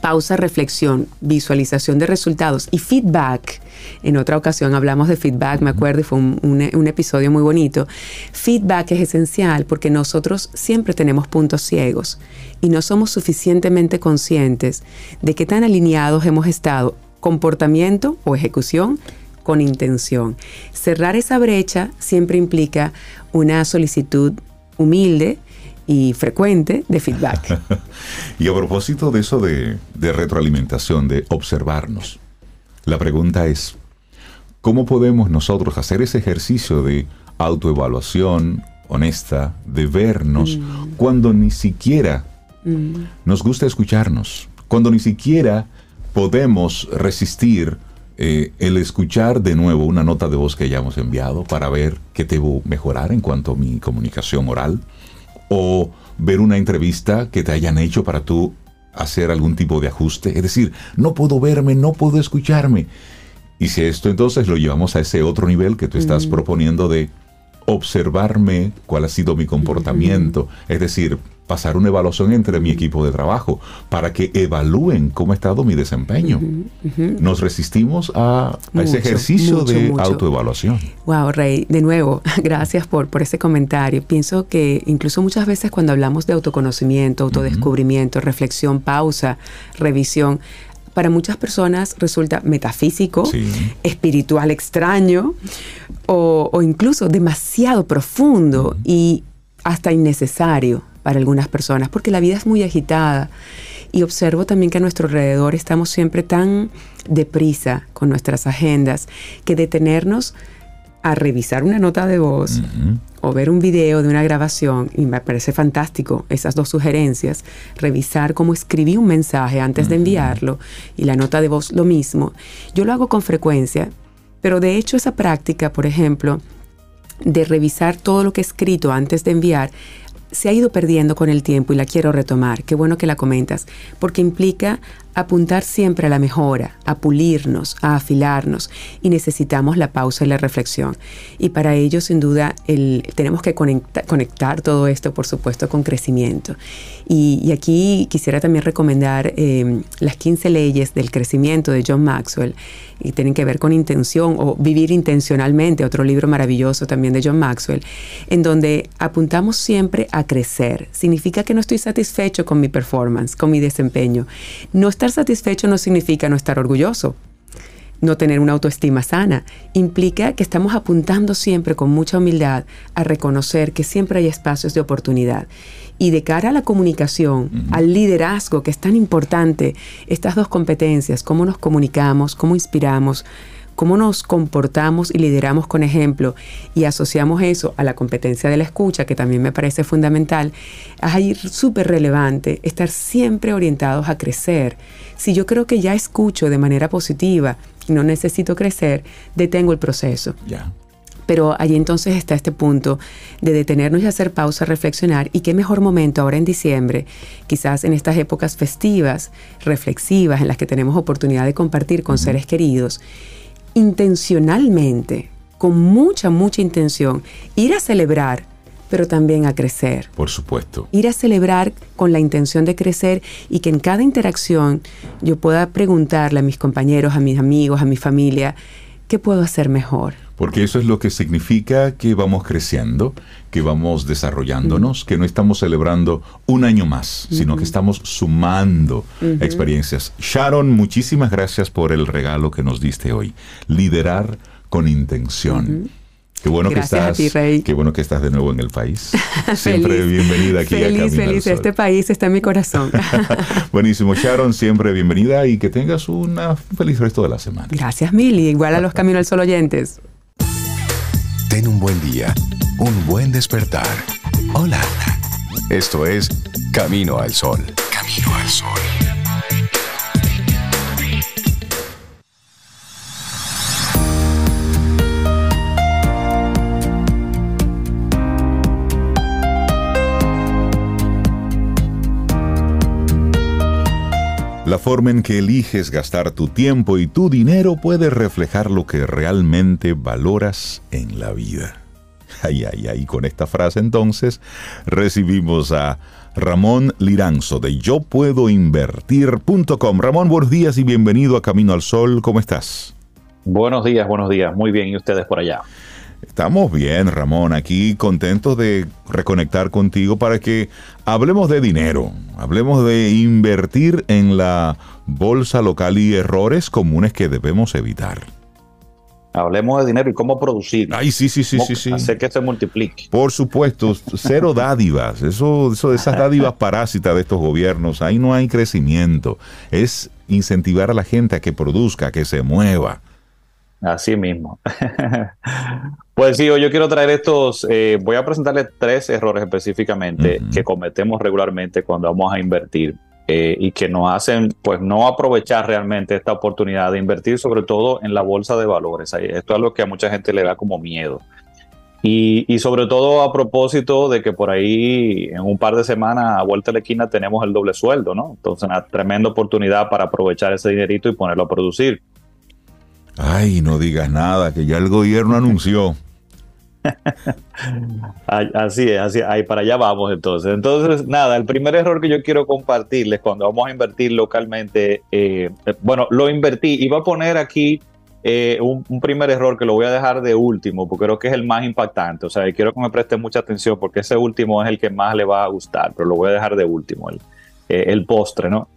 pausa, reflexión, visualización de resultados y feedback. En otra ocasión hablamos de feedback, me acuerdo, y fue un, un, un, episodio muy bonito. Feedback es esencial porque nosotros siempre tenemos puntos ciegos y no somos suficientemente conscientes de qué tan alineados hemos estado comportamiento o ejecución con intención. Cerrar esa brecha siempre implica una solicitud humilde y frecuente de feedback. y a propósito de eso de, de, retroalimentación, de observarnos, la pregunta es, ¿cómo podemos nosotros hacer ese ejercicio de autoevaluación honesta, de vernos, mm. cuando ni siquiera mm. nos gusta escucharnos, cuando ni siquiera podemos resistir eh, el escuchar de nuevo una nota de voz que hayamos enviado para ver qué debo mejorar en cuanto a mi comunicación oral o ver una entrevista que te hayan hecho para tú hacer algún tipo de ajuste. Es decir, no puedo verme, no puedo escucharme. Y si esto entonces lo llevamos a ese otro nivel que tú estás mm. proponiendo de observarme cuál ha sido mi comportamiento, es decir, pasar una evaluación entre mi equipo de trabajo para que evalúen cómo ha estado mi desempeño. Uh -huh, uh -huh. Nos resistimos a, mucho, a ese ejercicio mucho, de mucho. autoevaluación. Wow, Rey, de nuevo, gracias por, por ese comentario. Pienso que incluso muchas veces cuando hablamos de autoconocimiento, autodescubrimiento, reflexión, pausa, revisión, para muchas personas resulta metafísico, sí. espiritual extraño o, o, incluso demasiado profundo y hasta innecesario para algunas personas, porque la vida es muy agitada. Y observo también que a nuestro alrededor estamos siempre tan deprisa con nuestras agendas que detenernos a revisar una nota de voz uh -huh. o ver un video de una grabación, y me parece fantástico esas dos sugerencias, revisar cómo escribí un mensaje antes uh -huh. de enviarlo y la nota de voz lo mismo. Yo lo hago con frecuencia, pero de hecho esa práctica, por ejemplo, de revisar todo lo que he escrito antes de enviar, se ha ido perdiendo con el tiempo y la quiero retomar. Qué bueno que la comentas, porque implica apuntar siempre a la mejora, a pulirnos, a afilarnos y necesitamos la pausa y la reflexión. Y para ello, sin duda, el, tenemos que conecta, conectar todo esto, por supuesto, con crecimiento. Y, y aquí quisiera también recomendar eh, las 15 leyes del crecimiento de John Maxwell y tienen que ver con intención o vivir intencionalmente, otro libro maravilloso también de John Maxwell, en donde apuntamos siempre a crecer. Significa que no estoy satisfecho con mi performance, con mi desempeño. No estar satisfecho no significa no estar orgulloso. no tener una autoestima sana. Implica que estamos apuntando siempre con mucha humildad a reconocer que siempre hay espacios de oportunidad. Y de cara a la comunicación, al liderazgo, que es tan importante, estas dos competencias, cómo nos comunicamos, cómo inspiramos, cómo nos comportamos y lideramos con ejemplo y asociamos eso a la competencia de la escucha, que también me parece fundamental, es ahí súper relevante estar siempre orientados a crecer. Si yo creo que ya escucho de manera positiva y no necesito crecer, detengo el proceso. Ya. Pero allí entonces está este punto de detenernos y hacer pausa, reflexionar. Y qué mejor momento ahora en diciembre, quizás en estas épocas festivas, reflexivas, en las que tenemos oportunidad de compartir con seres queridos, intencionalmente, con mucha, mucha intención, ir a celebrar, pero también a crecer. Por supuesto. Ir a celebrar con la intención de crecer y que en cada interacción yo pueda preguntarle a mis compañeros, a mis amigos, a mi familia, ¿qué puedo hacer mejor? Porque eso es lo que significa que vamos creciendo, que vamos desarrollándonos, que no estamos celebrando un año más, sino que estamos sumando experiencias. Sharon, muchísimas gracias por el regalo que nos diste hoy. Liderar con intención. Qué bueno Gracias que a estás. ti, Rey. Qué bueno que estás de nuevo en el país. Siempre Feliz. bienvenida aquí a Feliz, Camino al feliz. Sol. Este país está en mi corazón. Buenísimo, Sharon, siempre bienvenida y que tengas una un feliz resto de la semana. Gracias, Mili. Igual a los Camino al Sol oyentes. Ten un buen día, un buen despertar. Hola. Esto es Camino al Sol. Camino al Sol. La forma en que eliges gastar tu tiempo y tu dinero puede reflejar lo que realmente valoras en la vida. Ay, ay, ay, con esta frase entonces recibimos a Ramón Liranzo de yo puedo invertir.com. Ramón, buenos días y bienvenido a Camino al Sol. ¿Cómo estás? Buenos días, buenos días. Muy bien, ¿y ustedes por allá? Estamos bien, Ramón, aquí contentos de reconectar contigo para que hablemos de dinero, hablemos de invertir en la bolsa local y errores comunes que debemos evitar. Hablemos de dinero y cómo producir. Ay, sí, sí, sí, sí, sí. Hacer que se multiplique. Por supuesto, cero dádivas, eso, eso de esas dádivas parásitas de estos gobiernos, ahí no hay crecimiento, es incentivar a la gente a que produzca, a que se mueva. Así mismo. pues sí, hoy yo quiero traer estos, eh, voy a presentarles tres errores específicamente que cometemos regularmente cuando vamos a invertir eh, y que nos hacen pues no aprovechar realmente esta oportunidad de invertir sobre todo en la bolsa de valores. Esto es algo que a mucha gente le da como miedo. Y, y sobre todo a propósito de que por ahí en un par de semanas a vuelta de la esquina tenemos el doble sueldo, ¿no? Entonces una tremenda oportunidad para aprovechar ese dinerito y ponerlo a producir. Ay, no digas nada, que ya el gobierno anunció. Así es, así ahí para allá vamos entonces. Entonces, nada, el primer error que yo quiero compartirles cuando vamos a invertir localmente, eh, bueno, lo invertí, iba a poner aquí eh, un, primer error que lo voy a dejar de último, porque creo que es el más impactante, o sea, y quiero que me presten mucha atención porque ese último es el que más le va a gustar, pero lo voy a dejar de último, el, eh, el postre, ¿no?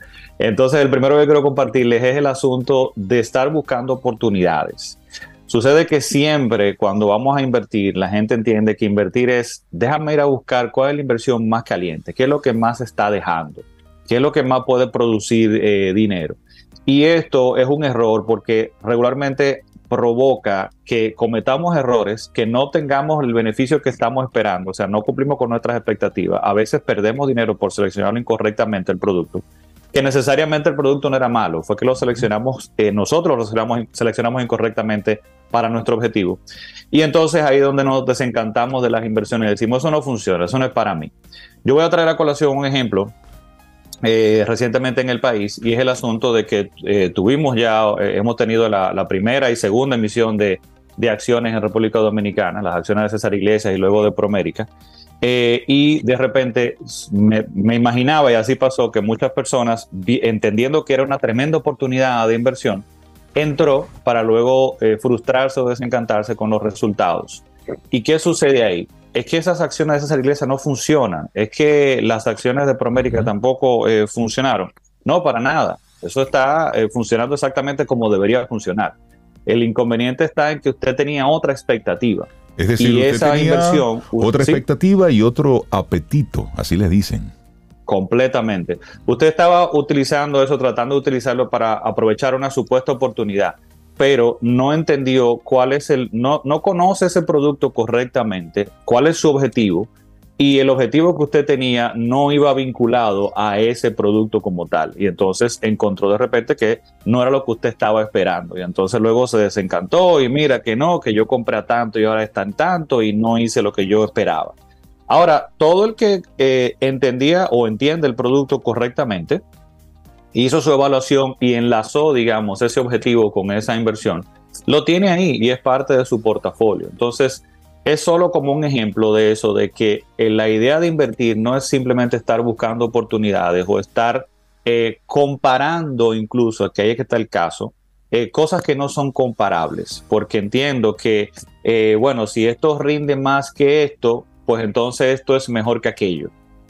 Entonces, el primero que quiero compartirles es el asunto de estar buscando oportunidades. Sucede que siempre cuando vamos a invertir, la gente entiende que invertir es, déjame ir a buscar cuál es la inversión más caliente, qué es lo que más está dejando, qué es lo que más puede producir eh, dinero. Y esto es un error porque regularmente provoca que cometamos errores, que no tengamos el beneficio que estamos esperando, o sea, no cumplimos con nuestras expectativas. A veces perdemos dinero por seleccionar incorrectamente el producto que necesariamente el producto no era malo, fue que lo seleccionamos, eh, nosotros lo seleccionamos, seleccionamos incorrectamente para nuestro objetivo. Y entonces ahí es donde nos desencantamos de las inversiones decimos, eso no funciona, eso no es para mí. Yo voy a traer a colación un ejemplo eh, recientemente en el país y es el asunto de que eh, tuvimos ya, eh, hemos tenido la, la primera y segunda emisión de, de acciones en República Dominicana, las acciones de César Iglesias y luego de Promérica. Eh, y de repente me, me, imaginaba, y así pasó, que muchas personas, entendiendo que era una tremenda oportunidad de inversión, entró para luego eh, frustrarse o desencantarse con los resultados. ¿Y qué sucede ahí? Es que esas acciones de César Iglesias no funcionan, es que las acciones de Promérica tampoco eh, funcionaron. No, para nada. Eso está funcionando exactamente como debería funcionar. El inconveniente está en que usted tenía otra expectativa. Es decir, y usted esa tenía inversión, otra sí, expectativa y otro apetito, así les dicen. completamente. Usted estaba utilizando eso, tratando de utilizarlo para aprovechar una supuesta oportunidad, pero no entendió cuál es el, no, no conoce ese producto correctamente, cuál es su objetivo, y el objetivo que usted tenía no iba vinculado a ese producto como tal. Y entonces encontró de repente que no era lo que usted estaba esperando. Y entonces luego se desencantó y mira que no, que yo compré a tanto y ahora está en tanto y no hice lo que yo esperaba. Ahora, todo el que eh, entendía o entiende el producto correctamente, hizo su evaluación y enlazó, digamos, ese objetivo con esa inversión, lo tiene ahí y es parte de su portafolio. Entonces, es solo como un ejemplo de eso, de que eh, la idea de invertir no es simplemente estar buscando oportunidades o estar eh, comparando incluso, que ahí que está el caso, eh, cosas que no son comparables, porque entiendo que, bueno, si esto rinde más que esto, pues entonces esto es mejor que aquello.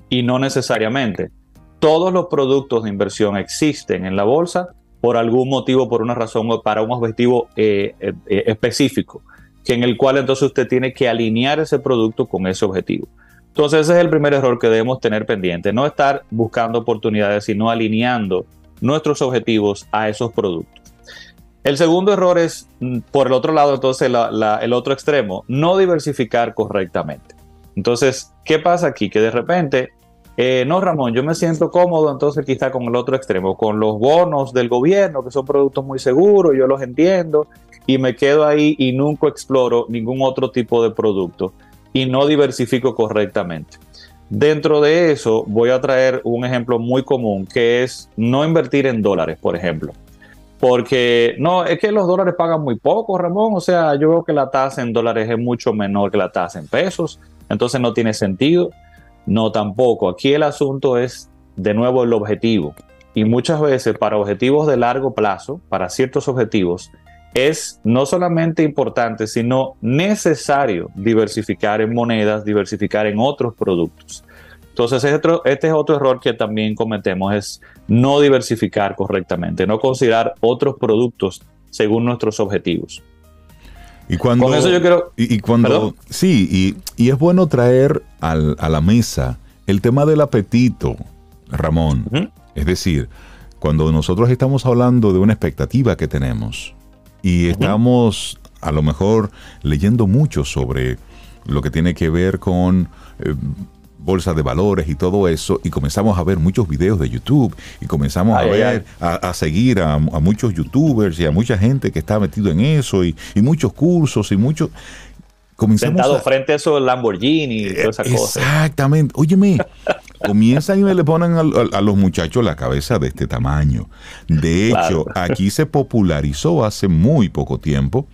Y no necesariamente. Todos los productos de inversión existen en la bolsa por algún motivo, por una razón o para un objetivo específico, que en el cual entonces usted tiene que alinear ese producto con ese objetivo. Entonces ese es el primer error que debemos tener pendiente, no estar buscando oportunidades, sino alineando nuestros objetivos a esos productos. El segundo error es, mm, por el otro lado, entonces la- el otro extremo, no diversificar correctamente. Entonces, ¿qué pasa aquí? Que de repente, eh, no, Ramón, yo me siento cómodo entonces quizá con el otro extremo, con los bonos del gobierno, que son productos muy seguros, yo los entiendo, y me quedo ahí y nunca exploro ningún otro tipo de producto y no diversifico correctamente. Dentro de eso, voy a traer un ejemplo muy común, que es no invertir en dólares, por ejemplo. Porque no, es que los dólares pagan muy poco, Ramón. O sea, yo veo que la tasa en dólares es mucho menor que la tasa en pesos. Entonces no tiene sentido. No, tampoco. Aquí el asunto es, de nuevo, el objetivo. Y muchas veces para objetivos de largo plazo, para ciertos objetivos, es no solamente importante, sino necesario diversificar en monedas, diversificar en otros productos. Entonces, este, este es otro error que también cometemos, es no diversificar correctamente, no considerar otros productos según nuestros objetivos. Y cuando, Con eso yo quiero- Y, y cuando... ¿Perdón? Sí, y, y es bueno traer al- a la mesa el tema del apetito, Ramón. Es decir, cuando nosotros estamos hablando de una expectativa que tenemos y estamos a lo mejor leyendo mucho sobre lo que tiene que ver con eh, bolsa de valores y todo eso, y comenzamos a ver muchos videos de YouTube y comenzamos Ay, a ver, a, a seguir a, a muchos youtubers y a mucha gente que está metido en eso y, y muchos cursos y muchos... Comenzamos Sentado a- frente a esos Lamborghini y todas esas cosas. Exactamente. Óyeme, comienzan y le ponen al- a, los muchachos la cabeza de este tamaño. De hecho, Claro. aquí se popularizó hace muy poco tiempo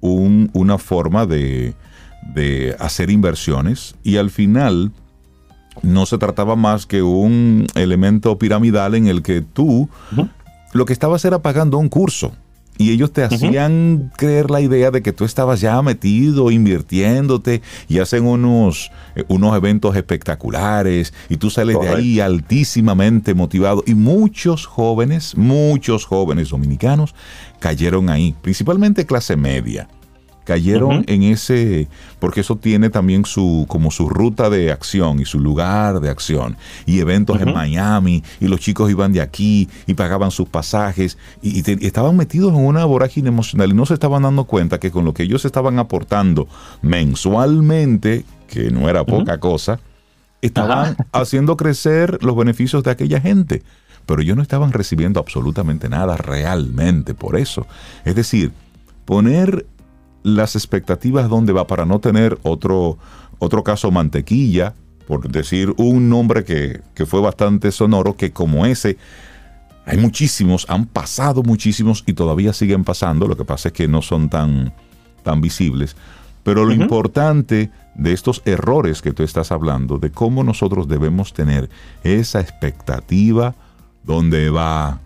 un- una forma de, de hacer inversiones y al final no se trataba más que un elemento piramidal en el que tú lo que estabas era pagando un curso. Y ellos te hacían creer la idea de que tú estabas ya metido, invirtiéndote, y hacen unos, eh, unos eventos espectaculares, y tú sales de ahí altísimamente motivado. Y muchos jóvenes, muchos jóvenes dominicanos cayeron ahí, principalmente clase media cayeron en ese, porque eso tiene también su, como su ruta de acción y su lugar de acción, y eventos en. Miami, y los chicos iban de aquí y pagaban sus pasajes, y, y te- y estaban metidos en una vorágine emocional y no se estaban dando cuenta que con lo que ellos estaban aportando mensualmente, que no era poca cosa, estaban haciendo crecer los beneficios de aquella gente. Pero ellos no estaban recibiendo absolutamente nada realmente por eso. Es decir, poner las expectativas donde va para no tener otro, otro caso mantequilla, por decir un nombre que, que fue bastante sonoro, que como ese, hay muchísimos, han pasado muchísimos y todavía siguen pasando, lo que pasa es que no son tan, tan visibles. Pero lo importante de estos errores que tú estás hablando, de cómo nosotros debemos tener esa expectativa donde va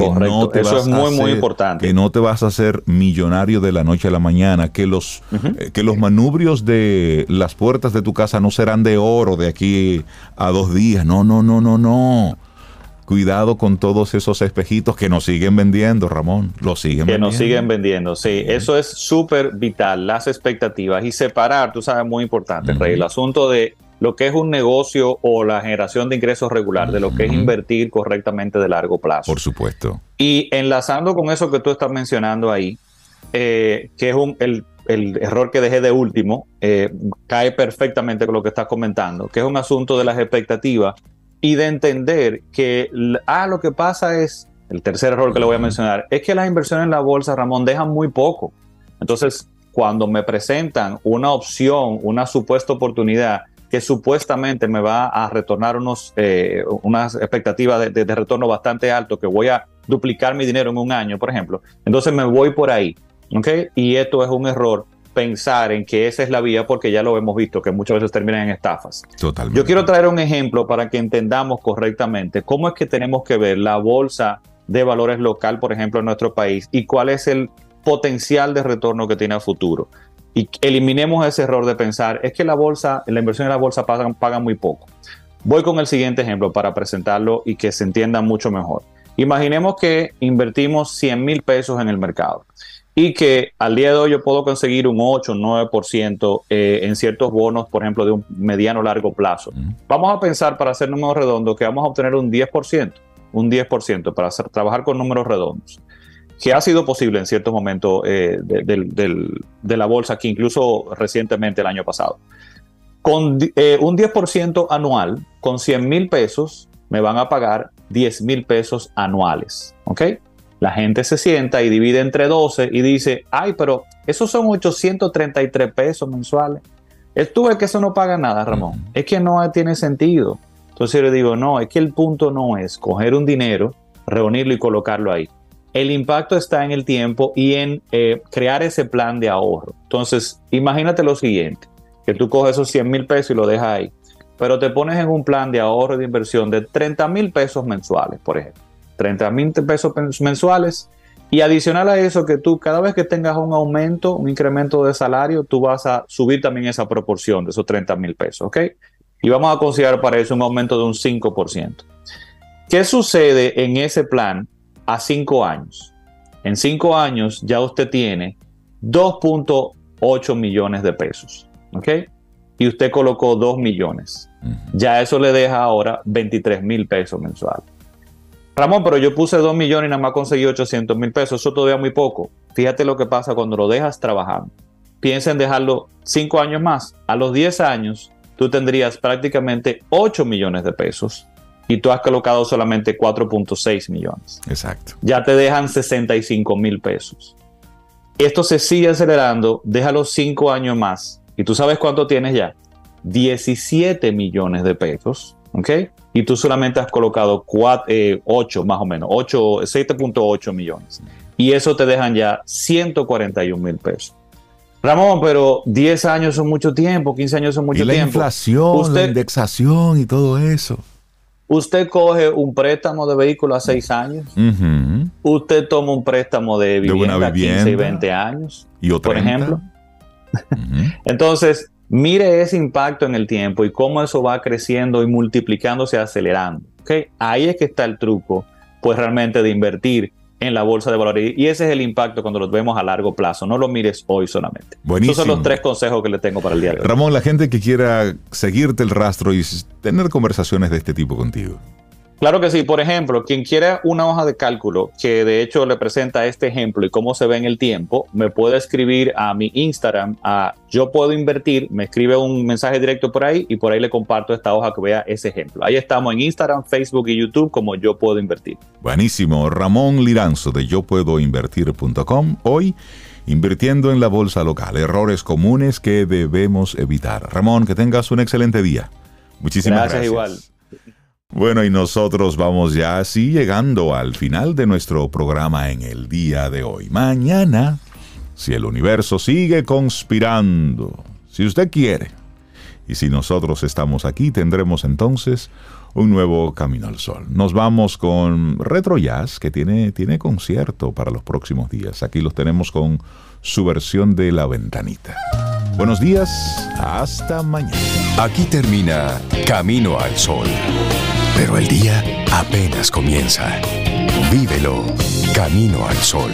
que Correcto, eso vas es muy, muy importante. Que no te vas a hacer millonario de la noche a la mañana, que los, eh, que los manubrios de las puertas de tu casa no serán de oro de aquí a dos días. No, no, no, no, no. cuidado con todos esos espejitos que nos siguen vendiendo, Ramón. Los siguen que vendiendo. nos siguen vendiendo, sí. Eso es súper vital, las expectativas y separar, tú sabes, muy importante, Rey, el asunto de lo que es un negocio o la generación de ingresos regular, de lo que es invertir correctamente de largo plazo. Por supuesto. Y enlazando con eso que tú estás mencionando ahí, eh, que es un, el, el error que dejé de último, eh, cae perfectamente con lo que estás comentando, que es un asunto de las expectativas y de entender que, ah, lo que pasa es, el tercer error que le voy a mencionar, es que las inversiones en la bolsa, Ramón, dejan muy poco. Entonces, cuando me presentan una opción, una supuesta oportunidad que supuestamente me va a retornar unos, eh, unas expectativas de, de- de retorno bastante alto, que voy a duplicar mi dinero en un año, por ejemplo, entonces me voy por ahí. ¿ok? Y esto es un error pensar en que esa es la vía porque ya lo hemos visto, que muchas veces terminan en estafas. Totalmente. Yo quiero traer un ejemplo para que entendamos correctamente cómo es que tenemos que ver la bolsa de valores local, por ejemplo, en nuestro país y cuál es el potencial de retorno que tiene a futuro. Y eliminemos ese error de pensar, es que la bolsa, la inversión en la bolsa pagan, pagan muy poco. Voy con el siguiente ejemplo para presentarlo y que se entienda mucho mejor. Imaginemos que invertimos 100 mil pesos en el mercado y que al día de hoy yo puedo conseguir un 8 o 9% eh, en ciertos bonos, por ejemplo, de un mediano largo plazo. Vamos a pensar, para hacer números redondos, que vamos a obtener un 10%, un 10% para hacer, trabajar con números redondos, que ha sido posible en ciertos momentos eh, de, la bolsa, que incluso recientemente el año pasado. Con eh, un 10% anual, con 100 mil pesos, me van a pagar 10 mil pesos anuales. ¿Ok? La gente se sienta y divide entre 12 y dice, ay, pero esos son 833 pesos mensuales. Es tú ves que eso no paga nada, Ramón. Es que no tiene sentido. Entonces yo le digo, no, es que el punto no es coger un dinero, reunirlo y colocarlo ahí. El impacto está en el tiempo y en eh, crear ese plan de ahorro. Entonces, imagínate lo siguiente, que tú coges esos 100 mil pesos y lo dejas ahí, pero te pones en un plan de ahorro y de inversión de 30 mil pesos mensuales, por ejemplo. 30 mil pesos mensuales y adicional a eso que tú cada vez que tengas un aumento, un incremento de salario, tú vas a subir también esa proporción de esos 30 mil pesos, ¿ok? Y vamos a considerar para eso un aumento de un 5%. ¿Qué sucede en ese plan a 5 años? En 5 años ya usted tiene 2.8 millones de pesos, ¿ok? Y usted colocó 2 millones. Ya eso le deja ahora 23 mil pesos mensuales. Ramón, pero yo puse 2 millones y nada más conseguí 800 mil pesos. Eso todavía muy poco. Fíjate lo que pasa cuando lo dejas trabajando. Piensa en dejarlo 5 años más. A los 10 años, tú tendrías prácticamente 8 millones de pesos y tú has colocado solamente 4.6 millones. Exacto. Ya te dejan 65 mil pesos. Esto se sigue acelerando. Déjalo 5 años más. ¿Y tú sabes cuánto tienes ya? 17 millones de pesos. ¿Ok? Y tú solamente has colocado 8 más o menos, 8, 7.8 millones. Y eso te dejan ya 141 mil pesos. Ramón, pero 10 años son mucho tiempo, 15 años son mucho y la tiempo. inflación, la indexación y todo eso. Usted coge un préstamo de vehículo a 6 años, usted toma un préstamo de De vivienda, a 15 y vivienda. 20 años, Y por ejemplo. Entonces, mire ese impacto en el tiempo y cómo eso va creciendo y multiplicándose, acelerando. ¿ok? Ahí es que está el truco, pues realmente de invertir en la bolsa de valores. Y ese es el impacto cuando lo vemos a largo plazo. No lo mires hoy solamente. Buenísimo. Esos son los tres consejos que le tengo para el día de hoy. Ramón, la gente que quiera seguirte el rastro y tener conversaciones de este tipo contigo. Claro que sí. Por ejemplo, quien quiera una hoja de cálculo que de hecho le presenta este ejemplo y cómo se ve en el tiempo, me puede escribir a mi Instagram, a Yo Puedo Invertir, me escribe un mensaje directo por ahí y por ahí le comparto esta hoja que vea ese ejemplo. Ahí estamos en Instagram, Facebook y YouTube como Yo Puedo Invertir. Buenísimo. Ramón Liranzo de yo puedo invertir.com. Hoy, invirtiendo en la bolsa local. Errores comunes que debemos evitar. Ramón, que tengas un excelente día. Muchísimas Gracias, gracias. igual. Bueno, y nosotros vamos ya así llegando al final de nuestro programa en el día de hoy. Mañana, si el universo sigue conspirando, si usted quiere, y si nosotros estamos aquí, tendremos entonces un nuevo Camino al Sol. Nos vamos con Retro Jazz, que tiene, tiene concierto para los próximos días. Aquí los tenemos con su versión de La Ventanita. Buenos días, hasta mañana. Aquí termina Camino al Sol. Pero el día apenas comienza. Vívelo Camino al Sol.